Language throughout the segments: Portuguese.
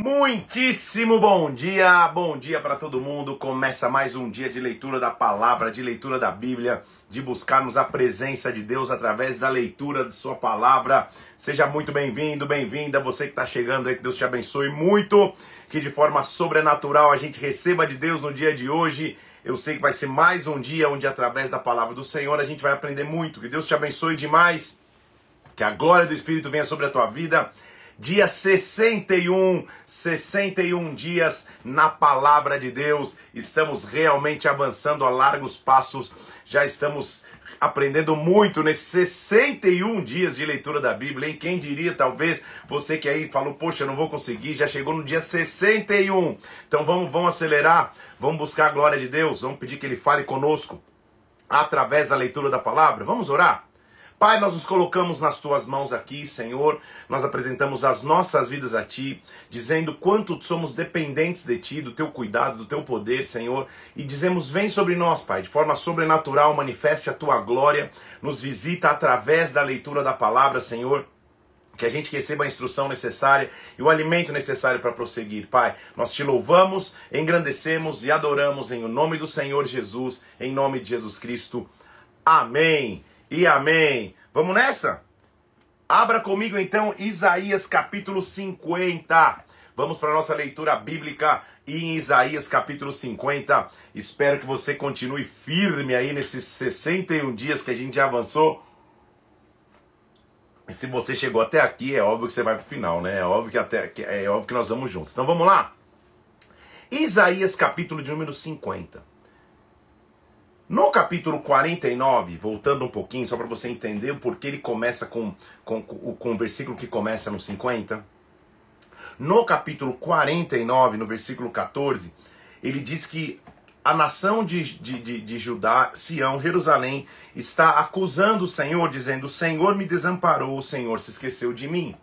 Muitíssimo bom dia, bom dia para todo mundo. Começa mais um dia de leitura da palavra, de leitura da Bíblia, de buscarmos a presença de Deus através da leitura de Sua palavra. Seja muito bem-vindo, bem-vinda, você que está chegando aí, que Deus te abençoe muito, que de forma sobrenatural a gente receba de Deus no dia de hoje. Eu sei que vai ser mais um dia onde, através da palavra do Senhor, a gente vai aprender muito. Que Deus te abençoe demais, que a glória do Espírito venha sobre a tua vida dia 61, 61 dias na palavra de Deus. Estamos realmente avançando a largos passos. Já estamos aprendendo muito nesses 61 dias de leitura da Bíblia, hein? Quem diria, talvez, você que aí falou, poxa, não vou conseguir, já chegou no dia 61. Então vamos, vamos acelerar, vamos buscar a glória de Deus, vamos pedir que Ele fale conosco através da leitura da palavra. Vamos orar? Pai, nós nos colocamos nas tuas mãos aqui, Senhor. Nós apresentamos as nossas vidas a ti, dizendo quanto somos dependentes de ti, do teu cuidado, do teu poder, Senhor. E dizemos: vem sobre nós, Pai, de forma sobrenatural, manifeste a tua glória, nos visita através da leitura da palavra, Senhor que a gente receba a instrução necessária e o alimento necessário para prosseguir. Pai, nós te louvamos, engrandecemos e adoramos em o nome do Senhor Jesus, em nome de Jesus Cristo. Amém e amém. Vamos nessa? Abra comigo então Isaías capítulo 50. Vamos para a nossa leitura bíblica em Isaías capítulo 50. Espero que você continue firme aí nesses 61 dias que a gente já avançou. E se você chegou até aqui, é óbvio que você vai para o final, né? É óbvio que, até, é óbvio que nós vamos juntos. Então vamos lá. Isaías capítulo de número 50. No capítulo 49, voltando um pouquinho, só para você entender o porquê ele começa com, com, com, o versículo que começa no 50. No capítulo 49, no versículo 14, ele diz que a nação de, de, de, de Judá, Sião, Jerusalém, está acusando o Senhor, dizendo: O Senhor me desamparou, o Senhor se esqueceu de mim.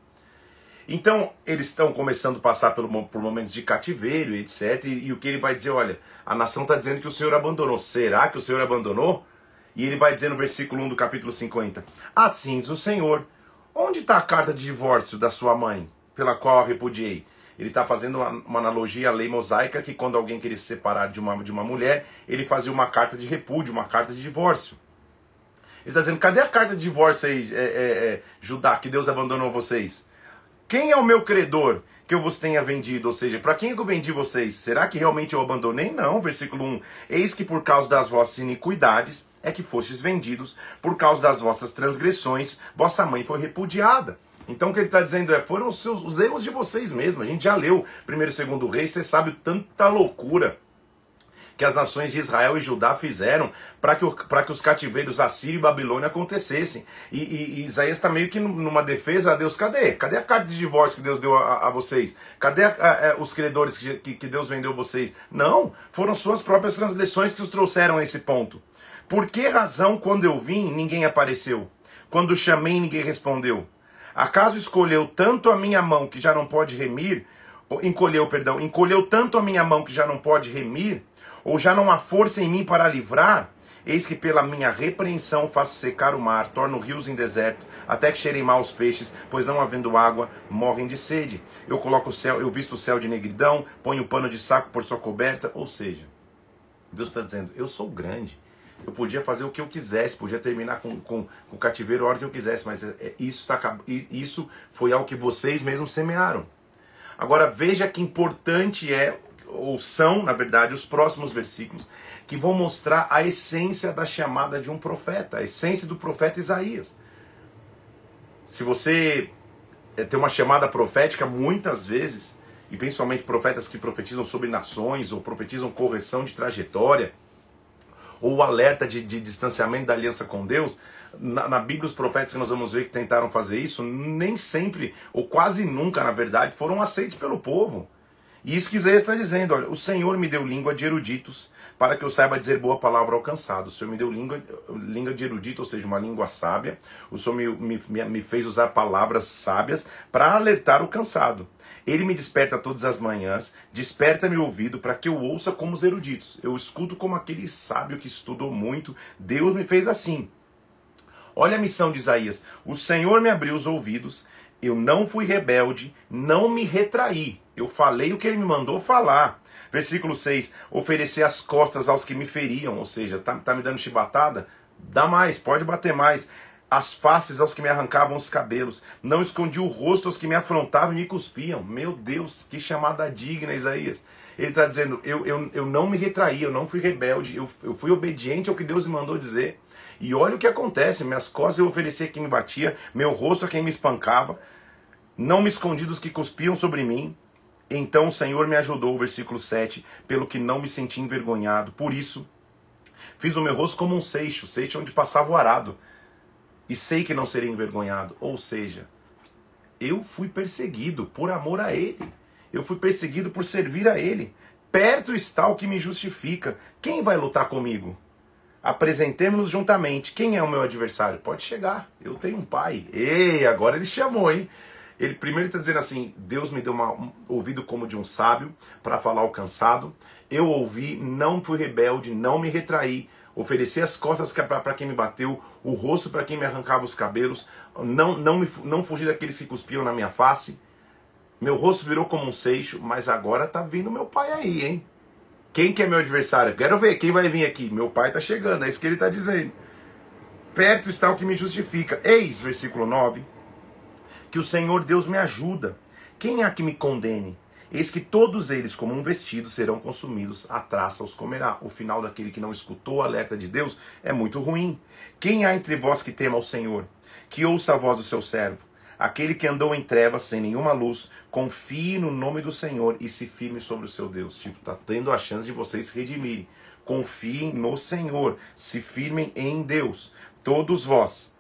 Então, eles estão começando a passar por, por momentos de cativeiro, etc. E, e, o que ele vai dizer? Olha, a nação está dizendo que o Senhor abandonou. Será que o Senhor abandonou? E ele vai dizer no versículo 1 do capítulo 50: Assim diz o Senhor: Onde está a carta de divórcio da sua mãe, pela qual a repudiei? Ele está fazendo uma, uma, analogia à lei mosaica que quando alguém queria se separar de uma, de uma mulher, ele fazia uma carta de repúdio, uma carta de divórcio. Ele está dizendo: cadê a carta de divórcio aí, é, é, é, Judá, que Deus abandonou vocês? Quem é o meu credor que eu vos tenha vendido? Ou seja, para quem eu vendi vocês? Será que realmente eu abandonei? Não. Versículo 1. Eis que por causa das vossas iniquidades é que fostes vendidos, por causa das vossas transgressões, vossa mãe foi repudiada. Então o que ele está dizendo é, foram os, seus, os erros de vocês mesmos. A gente já leu primeiro e segundo rei, você sabe tanta loucura que as nações de Israel e Judá fizeram para que, que os cativeiros Assírio e Babilônia acontecessem. E, e, e Isaías está meio que numa defesa a Deus, cadê? Cadê a carta de divórcio que Deus deu a, a vocês? Cadê a, a, os credores que, que, que Deus vendeu vocês? Não, foram suas próprias transgressões que os trouxeram a esse ponto. Por que razão, quando eu vim, ninguém apareceu? Quando chamei, ninguém respondeu? Acaso escolheu tanto a minha mão que já não pode remir, encolheu, perdão, encolheu tanto a minha mão que já não pode remir, ou já não há força em mim para livrar? Eis que pela minha repreensão faço secar o mar, torno rios em deserto, até que cheirem mal os peixes, pois não havendo água, morrem de sede. Eu coloco o céu, eu visto o céu de negridão, ponho o pano de saco por sua coberta, ou seja, Deus está dizendo, eu sou grande. Eu podia fazer o que eu quisesse, podia terminar com, com, com o cativeiro a hora que eu quisesse, mas é, é isso, tá, isso foi algo que vocês mesmos semearam. Agora veja que importante é ou são, na verdade, os próximos versículos, que vão mostrar a essência da chamada de um profeta, a essência do profeta Isaías. Se você eh, tem uma chamada profética, muitas vezes, e principalmente profetas que profetizam sobre nações, ou profetizam correção de trajetória, ou alerta de, de distanciamento da aliança com Deus, na, na, Bíblia, os profetas que nós vamos ver que tentaram fazer isso, nem sempre, ou quase nunca, na verdade, foram aceitos pelo povo. E isso que Isaías está dizendo, olha, o Senhor me deu língua de eruditos para que eu saiba dizer boa palavra ao cansado. O Senhor me deu língua, língua de erudito, ou seja, uma língua sábia. O Senhor me, me, me fez usar palavras sábias para alertar o cansado. Ele me desperta todas as manhãs, desperta meu ouvido para que eu ouça como os eruditos. Eu escuto como aquele sábio que estudou muito. Deus me fez assim. Olha a missão de Isaías. O Senhor me abriu os ouvidos Eu não fui rebelde, não me retraí. Eu falei o que ele me mandou falar. Versículo 6: oferecer as costas aos que me feriam, ou seja, tá, tá me dando chibatada? Dá mais, pode bater mais. As faces aos que me arrancavam os cabelos. Não escondi o rosto aos que me afrontavam e me cuspiam. Meu Deus, que chamada digna, Isaías. Ele está dizendo: eu, eu, eu não me retraí, eu não fui rebelde, eu, eu fui obediente ao que Deus me mandou dizer. E olha o que acontece: minhas costas eu ofereci a quem me batia, meu rosto a quem me espancava. Não me escondi dos que cuspiam sobre mim. Então o Senhor me ajudou, versículo 7, pelo que não me senti envergonhado. Por isso, fiz o meu rosto como um seixo, seixo onde passava o arado. E sei que não serei envergonhado. Ou seja, eu fui perseguido por amor a Ele. Eu fui perseguido por servir a Ele. Perto está o que me justifica. Quem vai lutar comigo? Apresentemos-nos juntamente. Quem é o meu adversário? Pode chegar. Eu tenho um pai. Ei, agora ele chamou, hein? Ele primeiro está dizendo assim: Deus me deu uma, um ouvido como de um sábio para falar ao cansado. Eu ouvi, não fui rebelde, não me retraí. Ofereci as costas para quem me bateu, o rosto para quem me arrancava os cabelos. Não, não, me, não fugi daqueles que cuspiam na minha face. Meu rosto virou como um seixo, mas agora tá vindo meu pai aí, hein? Quem que é meu adversário? Quero ver quem vai vir aqui. Meu pai tá chegando, é isso que ele tá dizendo. Perto está o que me justifica. Eis, versículo 9 que o Senhor Deus me ajuda. Quem há que me condene? Eis que todos eles, como um vestido, serão consumidos, a traça os comerá. O final daquele que não escutou o alerta de Deus é muito ruim. Quem há entre vós que tema ao Senhor? Que ouça a voz do seu servo. Aquele que andou em trevas, sem nenhuma luz, confie no nome do Senhor e se firme sobre o seu Deus. Tipo, tá tendo a chance de vocês redimirem. Confiem no Senhor, se firmem em Deus. Todos vós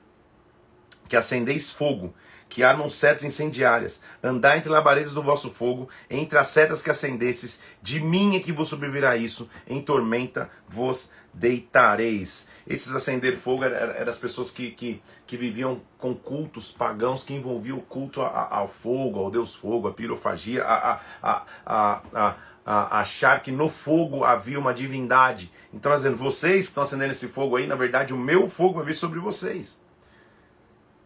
que acendeis fogo, que armam setas incendiárias, andai entre labaredas do vosso fogo, entre as setas que acendestes, de mim é que vos sobrevirá isso, em tormenta vos deitareis. Esses acender fogo eram, eram as pessoas que, que, que, viviam com cultos pagãos que envolviam o culto ao fogo, ao deus fogo, a pirofagia, a, a, a, a, a achar que no fogo havia uma divindade. Então, dizendo, vocês que estão acendendo esse fogo aí, na verdade, o meu fogo vai vir sobre vocês.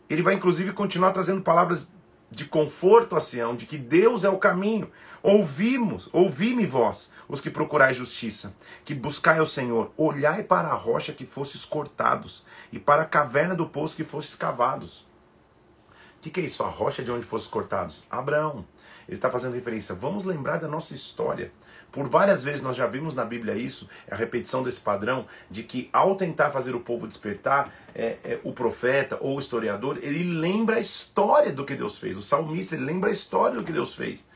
Ele vai inclusive continuar trazendo palavras de conforto a Sião, de que Deus é o caminho. Ouvimos, ouvi-me vós, os que procurais justiça, que buscai ao Senhor, olhai para a rocha que fostes cortados, e para a caverna do poço que fostes cavados. O que, que, é isso? A rocha de onde fostes cortados? Abraão. Ele está fazendo referência. Vamos lembrar da nossa história. Por várias vezes nós já vimos na Bíblia isso, a repetição desse padrão, de que ao tentar fazer o povo despertar, é, é, o profeta ou o historiador, ele lembra a história do que Deus fez. O salmista ele lembra a história do que Deus fez.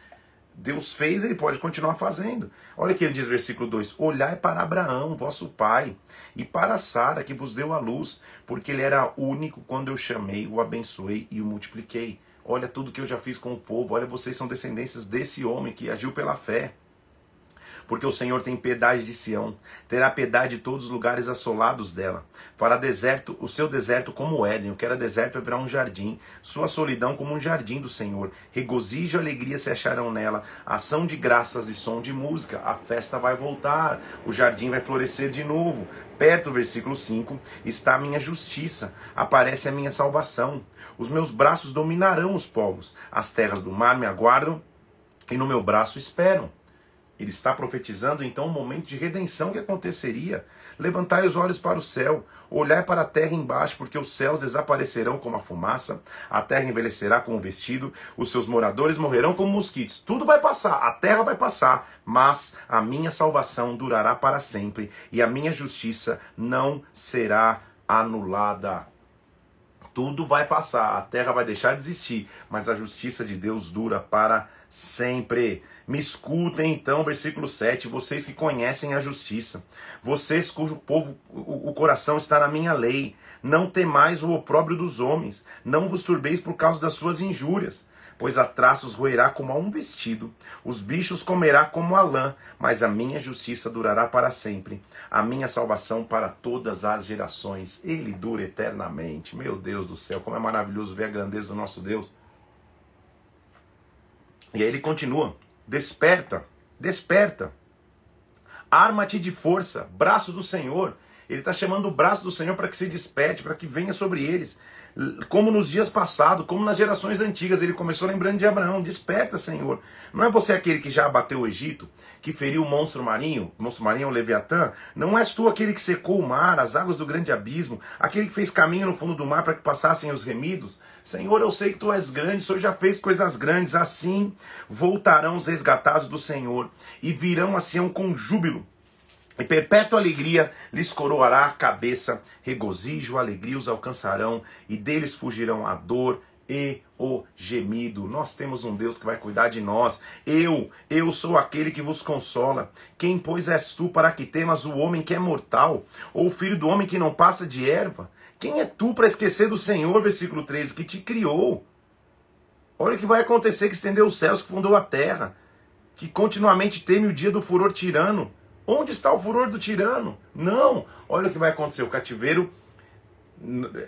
Deus fez, ele pode continuar fazendo. Olha o que ele diz, versículo 2: Olhai para Abraão, vosso pai, e para Sara, que vos deu a luz, porque ele era único quando eu chamei, o abençoei e o multipliquei. Olha tudo que eu já fiz com o povo, olha, vocês são descendências desse homem que agiu pela fé porque o Senhor tem piedade de Sião, terá piedade de todos os lugares assolados dela. Fará deserto, o seu deserto como o Éden, o que era deserto haverá um jardim, sua solidão como um jardim do Senhor. Regozijo e alegria se acharão nela, ação de graças e som de música. A festa vai voltar, o jardim vai florescer de novo. Perto, versículo 5, está a minha justiça, aparece a minha salvação. Os meus braços dominarão os povos, as terras do mar me aguardam e no meu braço esperam. Ele está profetizando então um momento de redenção que aconteceria. Levantai os olhos para o céu, olhai para a terra embaixo, porque os céus desaparecerão como a fumaça, a terra envelhecerá como um vestido, os seus moradores morrerão como mosquitos. Tudo vai passar, a terra vai passar, mas a minha salvação durará para sempre e a minha justiça não será anulada. Tudo vai passar, a terra vai deixar de existir, mas a justiça de Deus dura para sempre. Me escutem então, versículo 7, vocês que conhecem a justiça, vocês cujo povo, o, o coração está na minha lei, não temais o opróbrio dos homens, não vos turbeis por causa das suas injúrias, pois a traços roerá como a um vestido, os bichos comerá como a lã, mas a minha justiça durará para sempre, a minha salvação para todas as gerações, ele dura eternamente. Meu Deus do céu, como é maravilhoso ver a grandeza do nosso Deus. E aí ele continua: Desperta, desperta. Arma-te de força, braço do Senhor. Ele está chamando o braço do Senhor para que se desperte, para que venha sobre eles. Como nos dias passados, como nas gerações antigas, ele começou lembrando de Abraão: Desperta, Senhor. Não é você aquele que já abateu o Egito, que feriu o monstro marinho, o monstro marinho o Leviatã? Não és tu aquele que secou o mar, as águas do grande abismo, aquele que fez caminho no fundo do mar para que passassem os remidos? Senhor, eu sei que tu és grande, o Senhor já fez coisas grandes, assim voltarão os resgatados do Senhor e virão a Sião com júbilo. E perpétua alegria lhes coroará a cabeça, regozijo, alegria os alcançarão, e deles fugirão a dor e o gemido. Nós temos um Deus que vai cuidar de nós. Eu, eu sou aquele que vos consola. Quem, pois, és tu para que temas o homem que é mortal, ou o filho do homem que não passa de erva? Quem é tu para esquecer do Senhor, versículo 13, que te criou? Olha o que vai acontecer que estendeu os céus, que fundou a terra, que continuamente teme o dia do furor tirano. Onde está o furor do tirano? Não. Olha o que vai acontecer. O cativeiro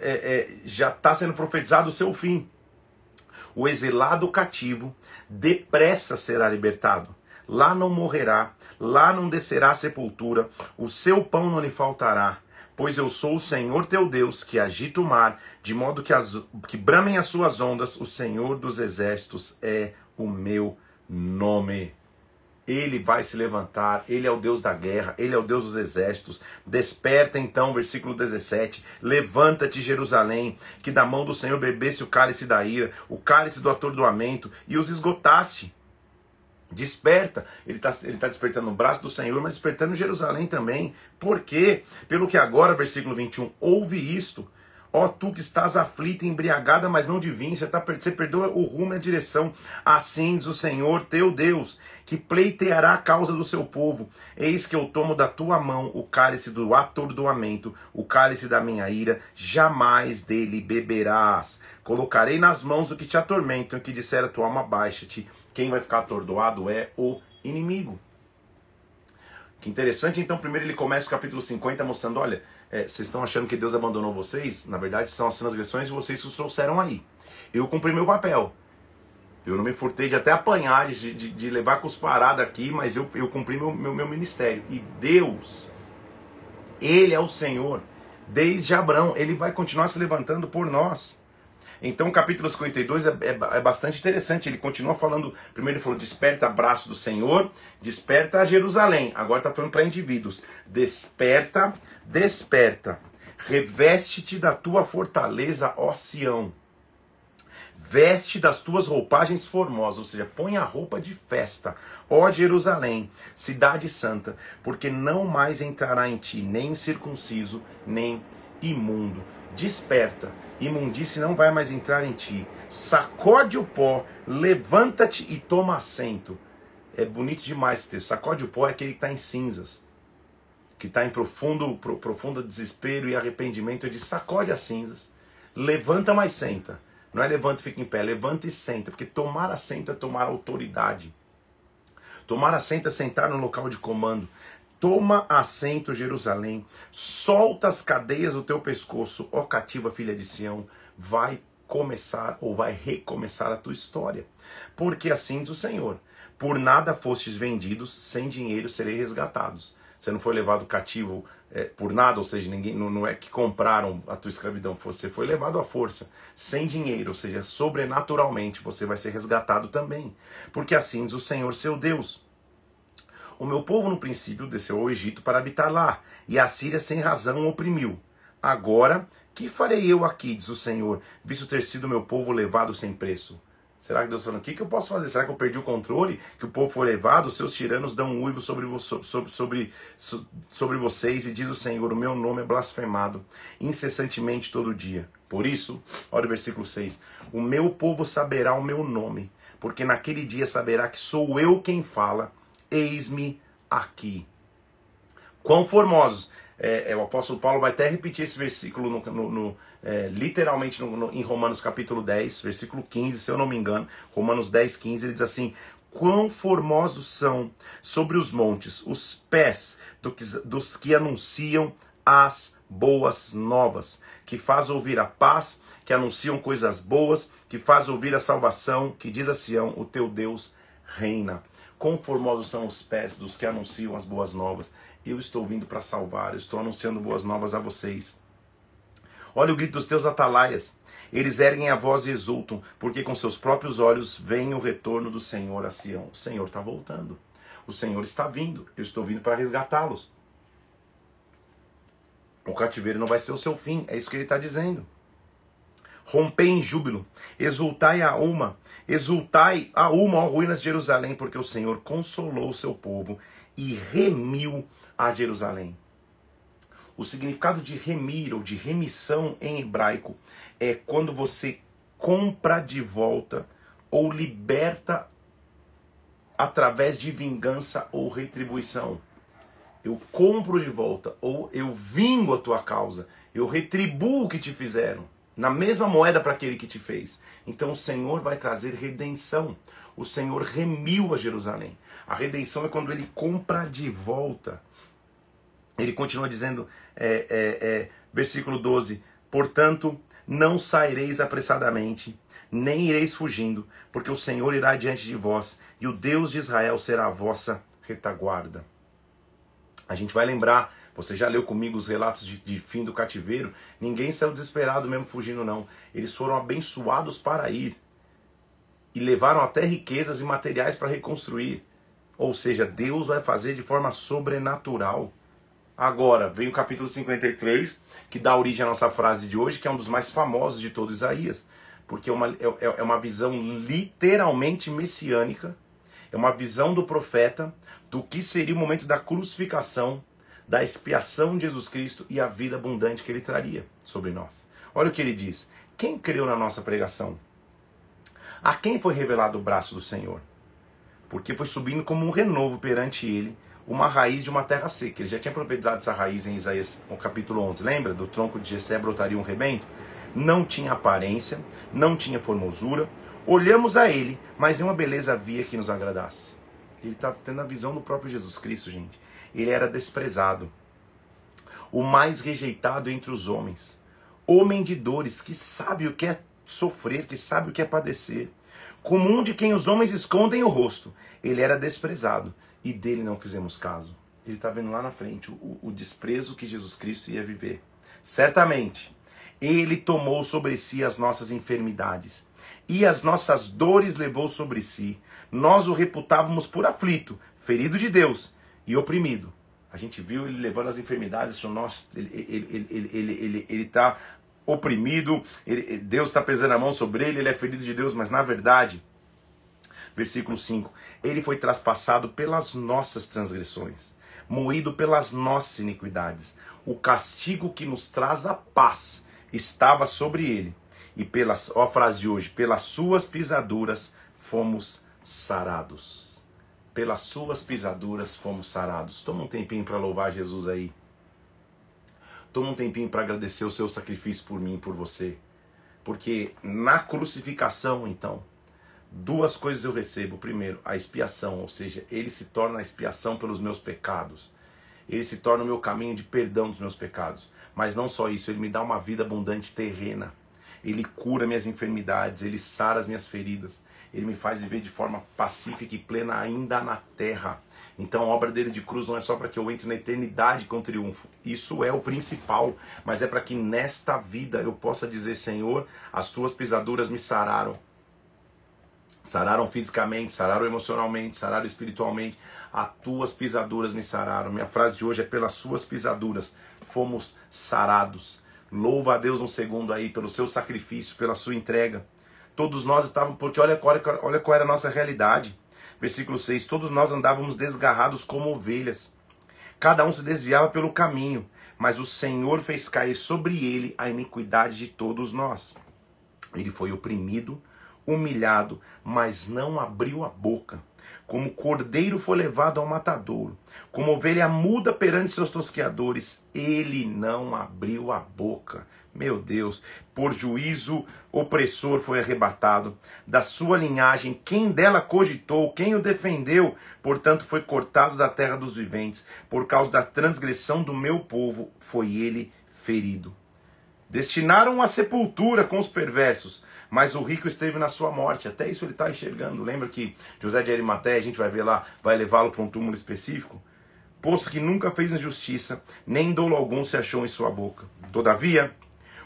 é, é, já está sendo profetizado o seu fim. O exilado cativo depressa será libertado. Lá não morrerá, lá não descerá a sepultura, o seu pão não lhe faltará pois eu sou o Senhor teu Deus, que agita o mar, de modo que, as, que bramem as suas ondas, o Senhor dos exércitos é o meu nome. Ele vai se levantar, ele é o Deus da guerra, ele é o Deus dos exércitos. Desperta então, versículo 17: Levanta-te, Jerusalém, que da mão do Senhor bebesse o cálice da ira, o cálice do atordoamento, e os esgotaste. Desperta, ele está ele tá despertando no braço do Senhor, mas despertando Jerusalém também. Por quê? Pelo que agora, versículo 21, ouve isto. Ó tu que estás aflita embriagada, mas não de vinho, você, tá, você perdeu o rumo e a direção. Assim diz o Senhor teu Deus, que pleiteará a causa do seu povo. Eis que eu tomo da tua mão o cálice do atordoamento, o cálice da minha ira, jamais dele beberás. Colocarei nas mãos do que te atormentam, que disser a tua alma baixa-te. Quem vai ficar atordoado é o inimigo. Que interessante, então, primeiro ele começa o capítulo 50 mostrando: olha, é, vocês estão achando que Deus abandonou vocês? Na verdade, são as transgressões de vocês que os trouxeram aí. Eu cumpri meu papel. Eu não me furtei de até apanhar, de, de, de levar cusparada aqui, mas eu, eu cumpri meu, meu, meu ministério. E Deus, Ele é o Senhor. Desde Abraão, Ele vai continuar se levantando por nós. Então o capítulo 52 é, é, é, bastante interessante. Ele continua falando, primeiro ele falou, desperta braço do Senhor, desperta Jerusalém. Agora está falando para indivíduos. Desperta, desperta. Reveste-te da tua fortaleza, ó Sião. Veste das tuas roupagens formosas, ou seja, põe a roupa de festa, ó Jerusalém, cidade santa, porque não mais entrará em ti nem circunciso, nem imundo. Desperta, imundice não vai mais entrar em ti. Sacode o pó, levanta-te e toma assento. É bonito demais esse texto. Sacode o pó é aquele que está em cinzas, que está em profundo, profundo desespero e arrependimento. Ele sacode as cinzas, levanta, mas senta. Não é levanta e fica em pé, levanta e senta, porque tomar assento é tomar autoridade. Tomar assento é sentar no local de comando. Toma assento, Jerusalém, solta as cadeias do teu pescoço, ó cativa filha de Sião, vai começar ou vai recomeçar a tua história. Porque assim diz o Senhor: por nada fostes vendidos, sem dinheiro serei resgatados. Você não foi levado cativo é, por nada, ou seja, ninguém, não, não é que compraram a tua escravidão, você foi levado à força, sem dinheiro, ou seja, sobrenaturalmente você vai ser resgatado também. Porque assim diz o Senhor seu Deus. O meu povo no princípio desceu ao Egito para habitar lá, e a Síria sem razão oprimiu. Agora, que farei eu aqui, diz o Senhor, visto ter sido meu povo levado sem preço? Será que Deus está falando, o que, eu posso fazer? Será que eu perdi o controle? Que o povo foi levado? Os seus tiranos dão um uivo sobre, sobre, sobre, sobre vocês, e diz o Senhor, o meu nome é blasfemado, incessantemente todo dia. Por isso, olha o versículo 6, o meu povo saberá o meu nome, porque naquele dia saberá que sou eu quem fala, eis-me aqui. Quão formosos. É, é, o apóstolo Paulo vai até repetir esse versículo no, no é, literalmente no, em Romanos capítulo 10, versículo 15, se eu não me engano. Romanos 10, 15, ele diz assim: Quão formosos são sobre os montes os pés do que, dos que anunciam as boas novas, que faz ouvir a paz, que anunciam coisas boas, que faz ouvir a salvação, que diz a Sião: O teu Deus reina. Quão formosos são os pés dos que anunciam as boas novas. Eu estou vindo para salvar, eu estou anunciando boas novas a vocês. Olha o grito dos teus atalaias. Eles erguem a voz e exultam, porque com seus próprios olhos veem o retorno do Senhor a Sião. O Senhor está voltando. O Senhor está vindo. Eu estou vindo para resgatá-los. O cativeiro não vai ser o seu fim. É isso que ele está dizendo. Rompei em júbilo, exultai a uma, exultai a uma, ó ruínas de Jerusalém, porque o Senhor consolou o seu povo e remiu a Jerusalém. O significado de remir ou de remissão em hebraico é quando você compra de volta ou liberta através de vingança ou retribuição. Eu compro de volta ou eu vingo a tua causa, eu retribuo o que te fizeram na mesma moeda para aquele que te fez. Então o Senhor vai trazer redenção. O Senhor remiu a Jerusalém. A redenção é quando ele compra de volta. Ele continua dizendo, é, é, é, versículo 12: Portanto, não saireis apressadamente, nem ireis fugindo, porque o Senhor irá diante de vós, e o Deus de Israel será a vossa retaguarda. A gente vai lembrar você já leu comigo os relatos de, de, fim do cativeiro? Ninguém saiu desesperado mesmo fugindo, não. Eles foram abençoados para ir. E levaram até riquezas e materiais para reconstruir. Ou seja, Deus vai fazer de forma sobrenatural. Agora, vem o capítulo 53, que dá origem à nossa frase de hoje, que é um dos mais famosos de todo Isaías. Porque é uma, é, é uma visão literalmente messiânica. É uma visão do profeta do que seria o momento da crucificação da expiação de Jesus Cristo e a vida abundante que ele traria sobre nós. Olha o que ele diz: Quem creu na nossa pregação? A quem foi revelado o braço do Senhor? Porque foi subindo como um renovo perante ele uma raiz de uma terra seca. Ele já tinha profetizado essa raiz em Isaías, no capítulo 11. Lembra? Do tronco de Jessé brotaria um rebento? Não tinha aparência, não tinha formosura. Olhamos a ele, mas nenhuma beleza havia que nos agradasse. Ele está tendo a visão do próprio Jesus Cristo, gente ele era desprezado, o mais rejeitado entre os homens, homem de dores, que sabe o que é sofrer, que sabe o que é padecer, comum de quem os homens escondem o rosto. Ele era desprezado e dele não fizemos caso. Ele está vendo lá na frente o, o desprezo que Jesus Cristo ia viver. Certamente, ele tomou sobre si as nossas enfermidades e as nossas dores levou sobre si. Nós o reputávamos por aflito, ferido de Deus e oprimido. A gente viu ele levando as enfermidades, nossa, ele está ele, ele, ele, ele, ele, ele tá oprimido, ele, Deus está pesando a mão sobre ele, ele é ferido de Deus, mas na verdade, versículo 5: Ele foi traspassado pelas nossas transgressões, moído pelas nossas iniquidades. O castigo que nos traz a paz estava sobre ele, e pelas, ó a frase de hoje, pelas suas pisaduras fomos sarados pelas suas pisaduras fomos sarados. Toma um tempinho para louvar Jesus aí. Toma um tempinho para agradecer o seu sacrifício por mim por você. Porque na crucificação, então, duas coisas eu recebo. Primeiro, a expiação, ou seja, ele se torna a expiação pelos meus pecados. Ele se torna o meu caminho de perdão dos meus pecados. Mas não só isso, ele me dá uma vida abundante terrena. Ele cura minhas enfermidades, ele sara as minhas feridas. Ele me faz viver de forma pacífica e plena ainda na terra. Então a obra dele de cruz não é só para que eu entre na eternidade com triunfo. Isso é o principal, mas é para que nesta vida eu possa dizer, Senhor, as tuas pisaduras me sararam. Sararam fisicamente, sararam emocionalmente, sararam espiritualmente. As tuas pisaduras me sararam. Minha frase de hoje é: pelas suas pisaduras fomos sarados. Louva a Deus um segundo aí pelo seu sacrifício, pela sua entrega. Todos nós estávamos, porque olha, olha, olha qual era a nossa realidade. Versículo 6: Todos nós andávamos desgarrados como ovelhas. Cada um se desviava pelo caminho, mas o Senhor fez cair sobre ele a iniquidade de todos nós. Ele foi oprimido, humilhado, mas não abriu a boca. Como cordeiro foi levado ao matadouro, como ovelha muda perante seus tosqueadores, ele não abriu a boca. Meu Deus, por juízo opressor foi arrebatado. Da sua linhagem, quem dela cogitou, quem o defendeu, portanto foi cortado da terra dos viventes. Por causa da transgressão do meu povo, foi ele ferido. Destinaram a sepultura com os perversos, mas o rico esteve na sua morte. Até isso ele está enxergando. Lembra que José de Arimateia, a gente vai ver lá, vai levá-lo para um túmulo específico? Posto que nunca fez injustiça, nem dolo algum se achou em sua boca. Todavia,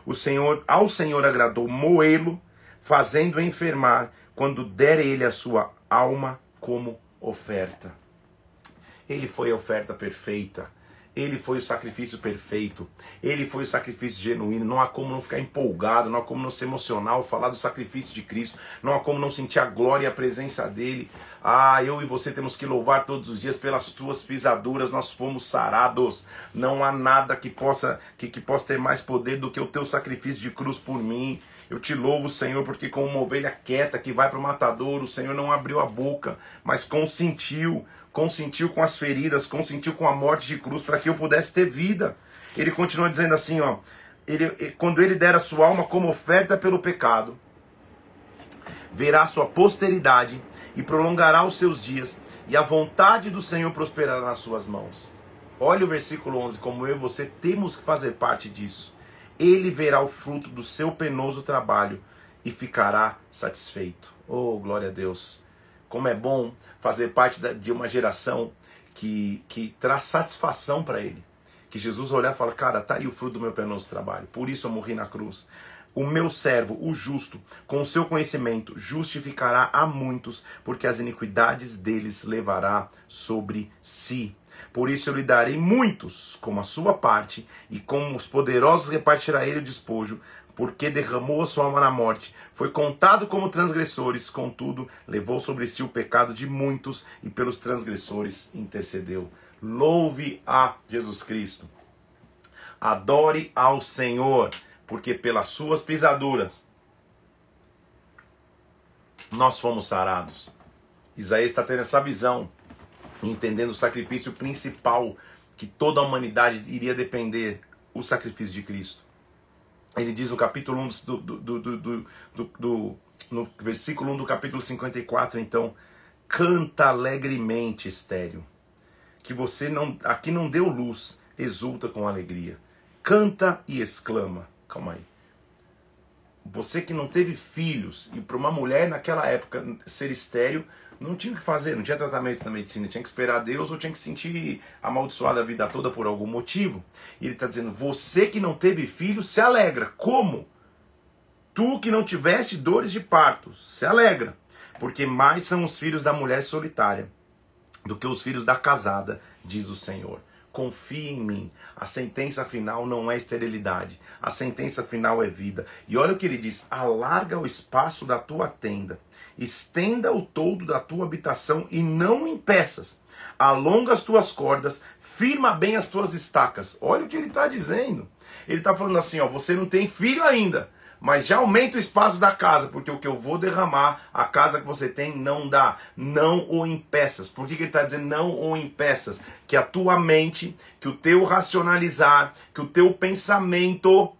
o Senhor, ao Senhor agradou moê-lo, fazendo enfermar, quando der ele a sua alma como oferta. Ele foi a oferta perfeita. Ele foi o sacrifício perfeito. Ele foi o sacrifício genuíno. Não há como não ficar empolgado, não há como não ser emocional, falar do sacrifício de Cristo. Não há como não sentir a glória e a presença dele. Ah, eu e você temos que louvar todos os dias pelas tuas pisaduras, nós fomos sarados. Não há nada que possa que, que possa ter mais poder do que o teu sacrifício de cruz por mim. Eu te louvo, Senhor, porque como uma ovelha quieta que vai para o matador, o Senhor não abriu a boca, mas consentiu, consentiu com as feridas, consentiu com a morte de cruz para que eu pudesse ter vida. Ele continua dizendo assim, ó, ele, quando ele der a sua alma como oferta pelo pecado, verá sua posteridade e prolongará os seus dias, e a vontade do Senhor prosperará nas suas mãos. Olha o versículo 11, como eu e você temos que fazer parte disso ele verá o fruto do seu penoso trabalho e ficará satisfeito. Oh, glória a Deus! Como é bom fazer parte de uma geração que, que traz satisfação para ele. Que Jesus olhar e fala: Cara, tá aí o fruto do meu penoso trabalho, por isso eu morri na cruz. O meu servo, o justo, com o seu conhecimento, justificará a muitos, porque as iniquidades deles levará sobre si. Por isso eu lhe darei muitos como a sua parte, e com os poderosos repartirá ele o despojo, porque derramou a sua alma na morte. Foi contado como transgressores, contudo, levou sobre si o pecado de muitos, e pelos transgressores intercedeu. Louve a Jesus Cristo. Adore ao Senhor, porque pelas suas pisaduras nós fomos sarados. Isaías está tendo essa visão entendendo o sacrifício principal que toda a humanidade iria depender, o sacrifício de Cristo. Ele diz no capítulo 1 do, do, do, do, do no versículo 1 do capítulo 54, então, canta alegremente, estéreo, que você não, aqui não deu luz, exulta com alegria. Canta e exclama. Calma aí. Você que não teve filhos, e para uma mulher naquela época ser estéreo não tinha o que fazer, não tinha tratamento na medicina, tinha que esperar Deus ou tinha que sentir amaldiçoado a vida toda por algum motivo. E ele está dizendo: você que não teve filho, se alegra. Como? Tu que não tiveste dores de parto, se alegra, porque mais são os filhos da mulher solitária do que os filhos da casada, diz o Senhor. Confie em mim. A sentença final não é esterilidade. A sentença final é vida. E olha o que ele diz: alarga o espaço da tua tenda estenda o todo da tua habitação e não impeças. Alonga as tuas cordas, firma bem as tuas estacas. Olha o que ele está dizendo. Ele está falando assim: ó, você não tem filho ainda, mas já aumenta o espaço da casa, porque o que eu vou derramar, a casa que você tem não dá. Não o impeças. Por que, que ele está dizendo não o impeças? Que a tua mente, que o teu racionalizar, que o teu pensamento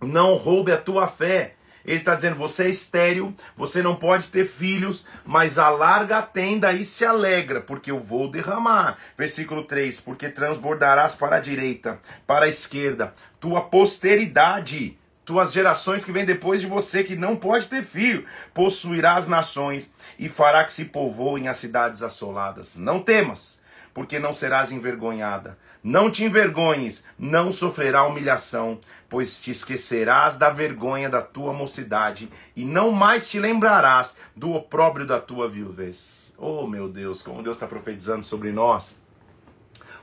não roube a tua fé. Ele está dizendo: você é estéril, você não pode ter filhos, mas alarga a tenda e se alegra, porque eu vou derramar. Versículo 3: Porque transbordarás para a direita, para a esquerda, tua posteridade, tuas gerações que vêm depois de você, que não pode ter filho, possuirá as nações e fará que se povoem as cidades assoladas. Não temas, porque não serás envergonhada não te envergonhes, não sofrerá humilhação, pois te esquecerás da vergonha da tua mocidade e não mais te lembrarás do opróbrio da tua viuvez. Oh meu Deus, como Deus está profetizando sobre nós,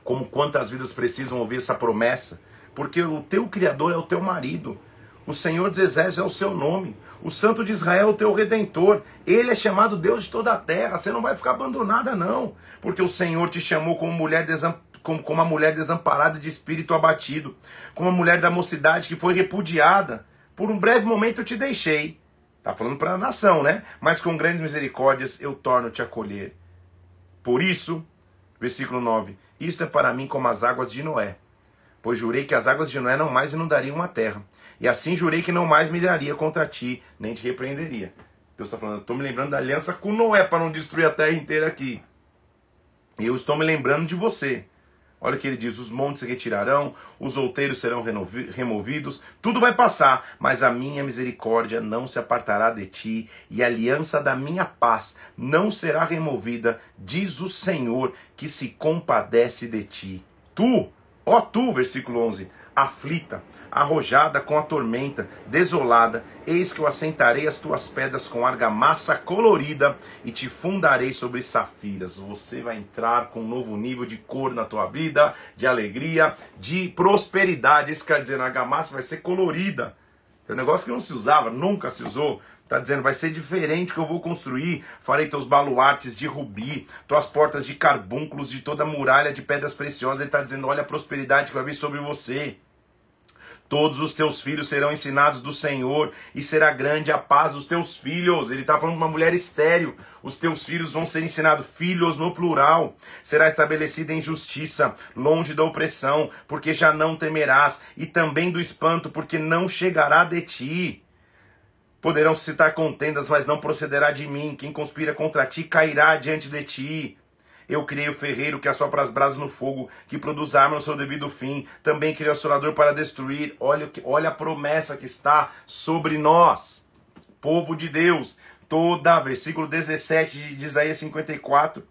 como quantas vidas precisam ouvir essa promessa, porque o teu Criador é o teu marido. O Senhor dos Exércitos é o seu nome. O Santo de Israel é o teu redentor. Ele é chamado Deus de toda a terra. Você não vai ficar abandonada, não. Porque o Senhor te chamou como mulher desamparada como, mulher desamparada de espírito abatido, como a mulher da mocidade que foi repudiada. Por um breve momento eu te deixei. Está falando para a nação, né? Mas com grandes misericórdias eu torno-te a acolher. Por isso, versículo 9: Isto é para mim como as águas de Noé. Pois jurei que as águas de Noé não mais inundariam a terra. E assim jurei que não mais miraria contra ti, nem te repreenderia. Deus está falando, estou me lembrando da aliança com Noé para não destruir a terra inteira aqui. E eu estou me lembrando de você Olha o que ele diz: os montes se retirarão, os outeiros serão removidos, tudo vai passar, mas a minha misericórdia não se apartará de ti, e a aliança da minha paz não será removida, diz o Senhor, que se compadece de ti. Tu, ó tu, versículo 11, aflita, arrojada com a tormenta, desolada, eis que eu assentarei as tuas pedras com argamassa colorida e te fundarei sobre safiras. Você vai entrar com um novo nível de cor na tua vida, de alegria, de prosperidade. Isso quer dizer, a argamassa vai ser colorida. É um negócio que não se usava, nunca se usou. Está dizendo, vai ser diferente que eu vou construir. Farei teus baluartes de rubi, tuas portas de carbúnculos, de toda muralha de pedras preciosas. Ele está dizendo, olha a prosperidade que vai vir sobre você. Todos os teus filhos serão ensinados do Senhor e será grande a paz dos teus filhos. Ele está falando de uma mulher estéril. Os teus filhos vão ser ensinados, filhos no plural. Será estabelecida em justiça, longe da opressão, porque já não temerás, e também do espanto, porque não chegará de ti. Poderão citar contendas, mas não procederá de mim. Quem conspira contra ti cairá diante de ti. Eu criei o ferreiro que assopra as brasas no fogo, que produz arma no seu devido fim. Também criei o assolador para destruir. Olha, olha a promessa que está sobre nós, povo de Deus. Toda, versículo 17 de Isaías 54.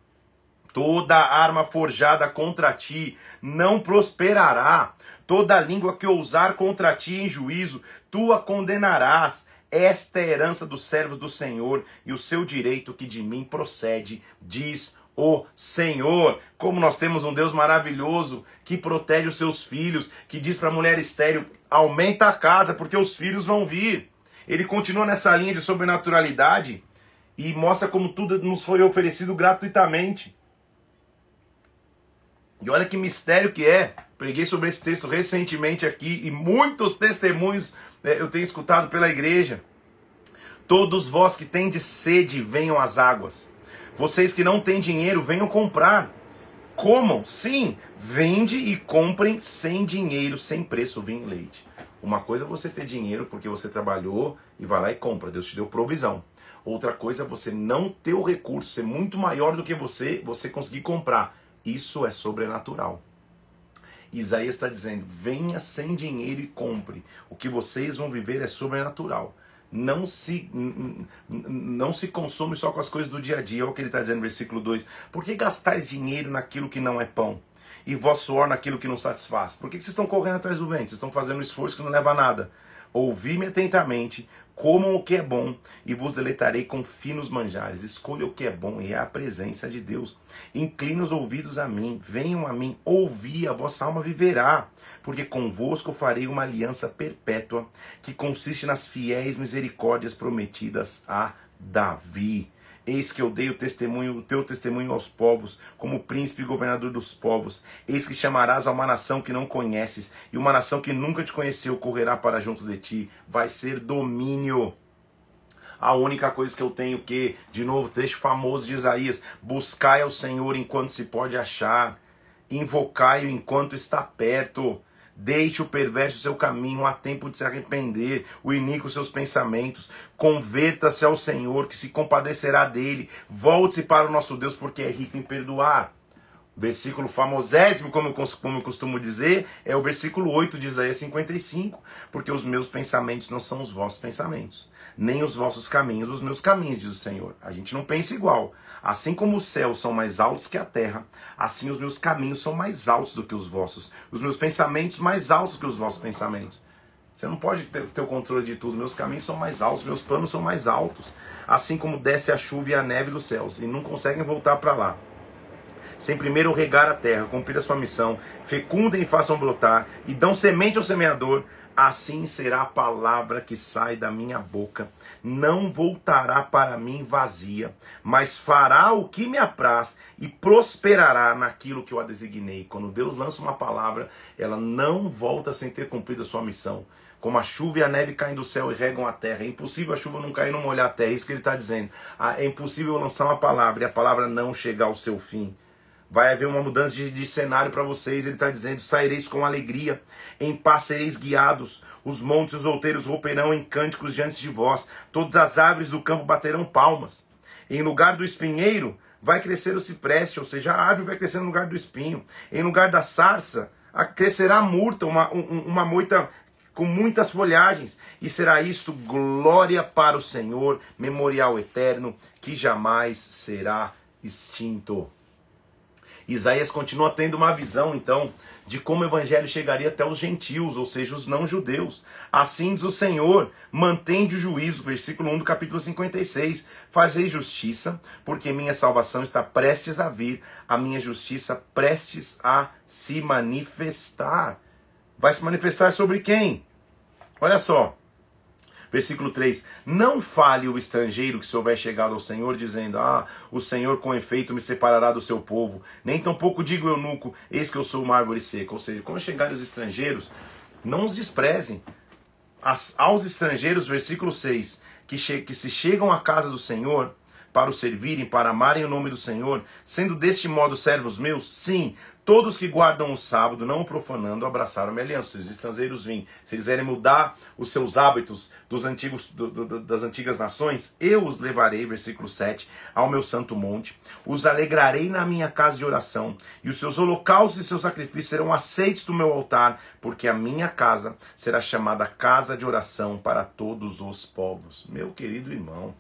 Toda arma forjada contra ti não prosperará. Toda língua que ousar contra ti em juízo, tu a condenarás. Esta é a herança dos servos do Senhor e o seu direito que de mim procede, diz o Senhor. Como nós temos um Deus maravilhoso que protege os seus filhos, que diz para a mulher estéreo: aumenta a casa, porque os filhos vão vir. Ele continua nessa linha de sobrenaturalidade e mostra como tudo nos foi oferecido gratuitamente. E olha que mistério que é. Preguei sobre esse texto recentemente aqui e muitos testemunhos né, eu tenho escutado pela igreja. Todos vós que tendes sede, venham às águas. Vocês que não têm dinheiro, venham comprar. Comam, sim, vende e comprem sem dinheiro, sem preço, vinho e leite. Uma coisa é você ter dinheiro porque você trabalhou e vai lá e compra, Deus te deu provisão. Outra coisa é você não ter o recurso, ser muito maior do que você, você conseguir comprar. Isso é sobrenatural. Isaías está dizendo: venha sem dinheiro e compre. O que vocês vão viver é sobrenatural não se, não se consome só com as coisas do dia a dia. Olha o que ele está dizendo no versículo 2. Por que gastais dinheiro naquilo que não é pão? E vosso suor naquilo que não satisfaz? Por que vocês estão correndo atrás do vento? Vocês estão fazendo um esforço que não leva a nada. Ouvi-me atentamente, comam o que é bom e vos deleitarei com finos manjares. Escolha o que é bom e é a presença de Deus. Inclina os ouvidos a mim, venham a mim, ouvi, a vossa alma viverá, porque convosco farei uma aliança perpétua que consiste nas fiéis misericórdias prometidas a Davi. Eis que eu dei o testemunho, o teu testemunho aos povos, como príncipe e governador dos povos. Eis que chamarás a uma nação que não conheces, e uma nação que nunca te conheceu correrá para junto de ti. Vai ser domínio. A única coisa que eu tenho que, de novo, trecho famoso de Isaías: buscai ao Senhor enquanto se pode achar, invocai-o enquanto está perto. Deixe o perverso seu caminho, há tempo de se arrepender, o iníquo seus pensamentos. Converta-se ao Senhor, que se compadecerá dele. Volte-se para o nosso Deus, porque é rico em perdoar. Versículo famosésimo, como como eu costumo dizer, é o versículo 8 de Isaías 55. Porque os meus pensamentos não são os vossos pensamentos, nem os vossos caminhos, os meus caminhos, diz o Senhor. A gente não pensa igual. Assim como os céus são mais altos que a terra, assim os meus caminhos são mais altos do que os vossos, os meus pensamentos mais altos que os vossos pensamentos. Você não pode ter, ter o controle de tudo. Meus caminhos são mais altos, meus planos são mais altos. Assim como desce a chuva e a neve dos céus, e não conseguem voltar para lá sem primeiro regar a terra, cumprir a sua missão, fecundem e façam brotar, e dão semente ao semeador, assim será a palavra que sai da minha boca. Não voltará para mim vazia, mas fará o que me apraz e prosperará naquilo que eu a designei. Quando Deus lança uma palavra, ela não volta sem ter cumprido a sua missão. Como a chuva e a neve caem do céu e regam a terra. É impossível a chuva não cair e não molhar a terra. É isso que ele está dizendo. Ah, é impossível lançar uma palavra e a palavra não chegar ao seu fim. Vai haver uma mudança de, de cenário para vocês. Ele está dizendo: saireis com alegria, em paz sereis guiados. Os montes e os outeiros romperão em cânticos diante de vós. Todas as árvores do campo baterão palmas. Em lugar do espinheiro vai crescer o cipreste, ou seja, a árvore vai crescer no lugar do espinho. Em lugar da sarça, crescerá a murta, uma, uma moita com muitas folhagens, e será isto glória para o Senhor, memorial eterno, que jamais será extinto. Isaías continua tendo uma visão, então, de como o evangelho chegaria até os gentios, ou seja, os não-judeus. Assim diz o Senhor: mantende o juízo, versículo 1 do capítulo 56. Fazei justiça, porque minha salvação está prestes a vir, a minha justiça prestes a se manifestar. Vai se manifestar sobre quem? Olha só. Versículo 3: Não fale o estrangeiro que se houver chegado ao Senhor, dizendo: Ah, o Senhor com efeito me separará do seu povo. Nem tampouco digo eunuco, eis que eu sou uma árvore seca. Ou seja, quando chegarem os estrangeiros, não os desprezem. As, aos estrangeiros, versículo 6, que, che, que se chegam à casa do Senhor, para o servirem, para amarem o nome do Senhor, sendo deste modo servos meus, sim, todos que guardam o sábado, não o profanando, abraçaram minha aliança. Os estrangeiros vêm, se quiserem mudar os seus hábitos dos antigos, do, do, das antigas nações, eu os levarei, versículo 7, ao meu santo monte, os alegrarei na minha casa de oração, e os seus holocaustos e seus sacrifícios serão aceitos do meu altar, porque a minha casa será chamada casa de oração para todos os povos. Meu querido irmão,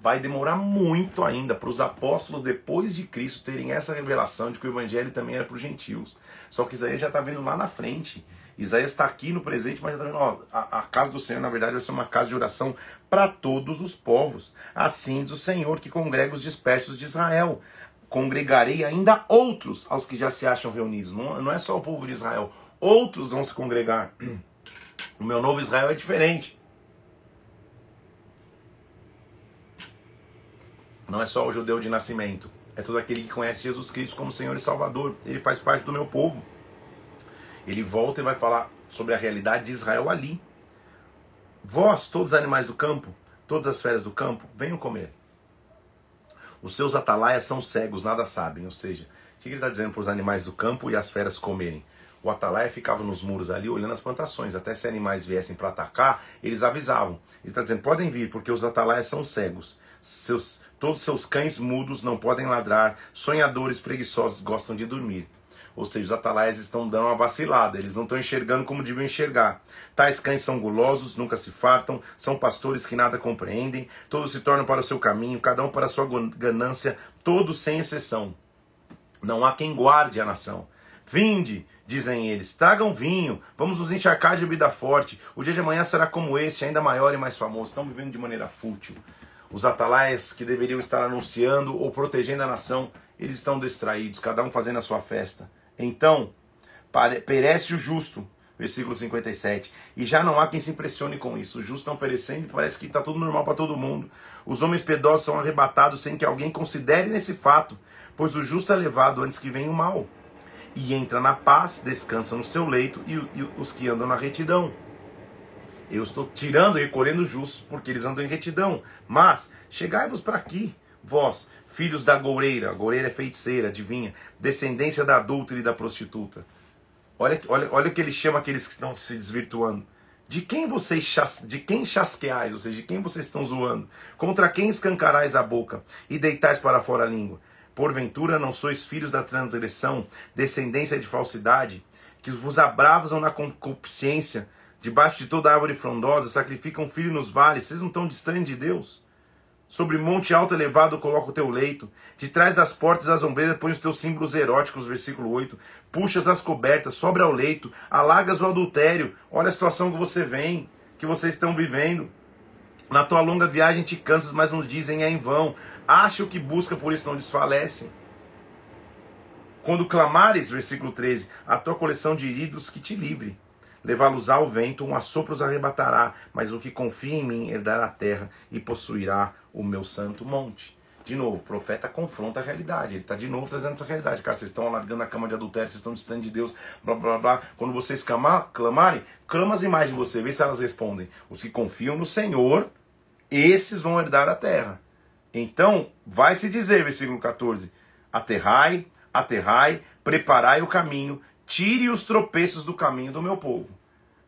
vai demorar muito ainda para os apóstolos depois de Cristo terem essa revelação de que o evangelho também era para os gentios. Só que Isaías já está vendo lá na frente. Isaías está aqui no presente, mas já está vendo, ó, a, a, casa do Senhor, na verdade, vai ser uma casa de oração para todos os povos. Assim diz o Senhor que congrega os dispersos de Israel. Congregarei ainda outros aos que já se acham reunidos. Não, não é só o povo de Israel. Outros vão se congregar. O meu novo Israel é diferente. Não é só o judeu de nascimento, é todo aquele que conhece Jesus Cristo como Senhor e Salvador. Ele faz parte do meu povo. Ele volta e vai falar sobre a realidade de Israel ali. Vós, todos os animais do campo, todas as feras do campo, venham comer. Os seus atalaias são cegos, nada sabem. Ou seja, o que ele está dizendo para os animais do campo e as feras comerem? O atalaia ficava nos muros ali olhando as plantações. Até se animais viessem para atacar, eles avisavam. Ele está dizendo: podem vir, porque os atalaias são cegos. Seus, todos seus cães mudos não podem ladrar, sonhadores preguiçosos gostam de dormir. Ou seja, os atalaias estão dando uma vacilada, eles não estão enxergando como deviam enxergar. Tais cães são gulosos, nunca se fartam, são pastores que nada compreendem, todos se tornam para o seu caminho, cada um para a sua ganância, todos sem exceção. Não há quem guarde a nação. Vinde, dizem eles, tragam vinho, vamos nos encharcar de bebida forte. O dia de amanhã será como este, ainda maior e mais famoso. Estão vivendo de maneira fútil. Os atalaias que deveriam estar anunciando ou protegendo a nação, eles estão distraídos, cada um fazendo a sua festa. Então, perece o justo, versículo 57. E já não há quem se impressione com isso. Os justos estão perecendo e parece que está tudo normal para todo mundo. Os homens piedosos são arrebatados sem que alguém considere nesse fato, pois o justo é levado antes que venha o mal. E entra na paz, descansa no seu leito, e, e os que andam na retidão. Eu estou tirando e recolhendo justos, porque eles andam em retidão. Mas chegai-vos para aqui, vós, filhos da goureira, a goureira é feiticeira, adivinha, descendência da adulta e da prostituta. Olha, olha, olha o que ele chama aqueles que estão se desvirtuando. De quem vocês chas, de quem chasqueais, ou seja, de quem vocês estão zoando? Contra quem escancarais a boca e deitais para fora a língua? Porventura não sois filhos da transgressão, descendência de falsidade, que vos abravam na concupiscência, debaixo de toda árvore frondosa, sacrificam um filho nos vales, vocês não estão distantes de Deus? Sobre monte alto elevado coloca o teu leito, de trás das portas das ombreiras põe os teus símbolos eróticos, versículo 8, puxas as cobertas, sobra ao leito, alagas o adultério, olha a situação que você vem, que vocês estão vivendo. Na tua longa viagem te cansas, mas não dizem é em vão. Acha o que busca, por isso não desfalece. Quando clamares, versículo 13, a tua coleção de ídolos que te livre. Levá-los ao vento, um assopro os arrebatará, mas o que confia em mim herdará a terra e possuirá o meu santo monte. De novo, o profeta confronta a realidade. Ele está de novo trazendo essa realidade. Cara, vocês estão largando a cama de adultério, vocês estão distante de Deus, blá blá blá. Quando vocês clamar, clamarem, clama as imagens de você, vê se elas respondem. Os que confiam no Senhor, esses vão herdar a terra. Então, vai se dizer, versículo 14: Aterrai, aterrai, preparai o caminho, Tire os tropeços do caminho do meu povo,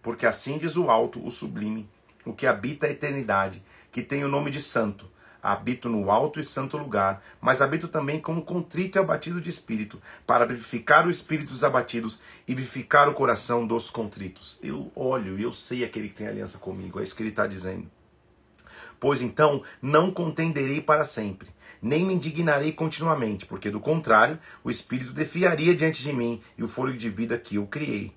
porque assim diz o alto, o sublime, o que habita a eternidade, que tem o nome de santo. Habito no alto e santo lugar, mas habito também como contrito e abatido de espírito, para vivificar o espírito dos abatidos e vivificar o coração dos contritos. Eu olho e eu sei aquele que tem aliança comigo, é isso que ele está dizendo. Pois então não contenderei para sempre, nem me indignarei continuamente, porque do contrário, o espírito defiaria diante de mim e o fôlego de vida que eu criei.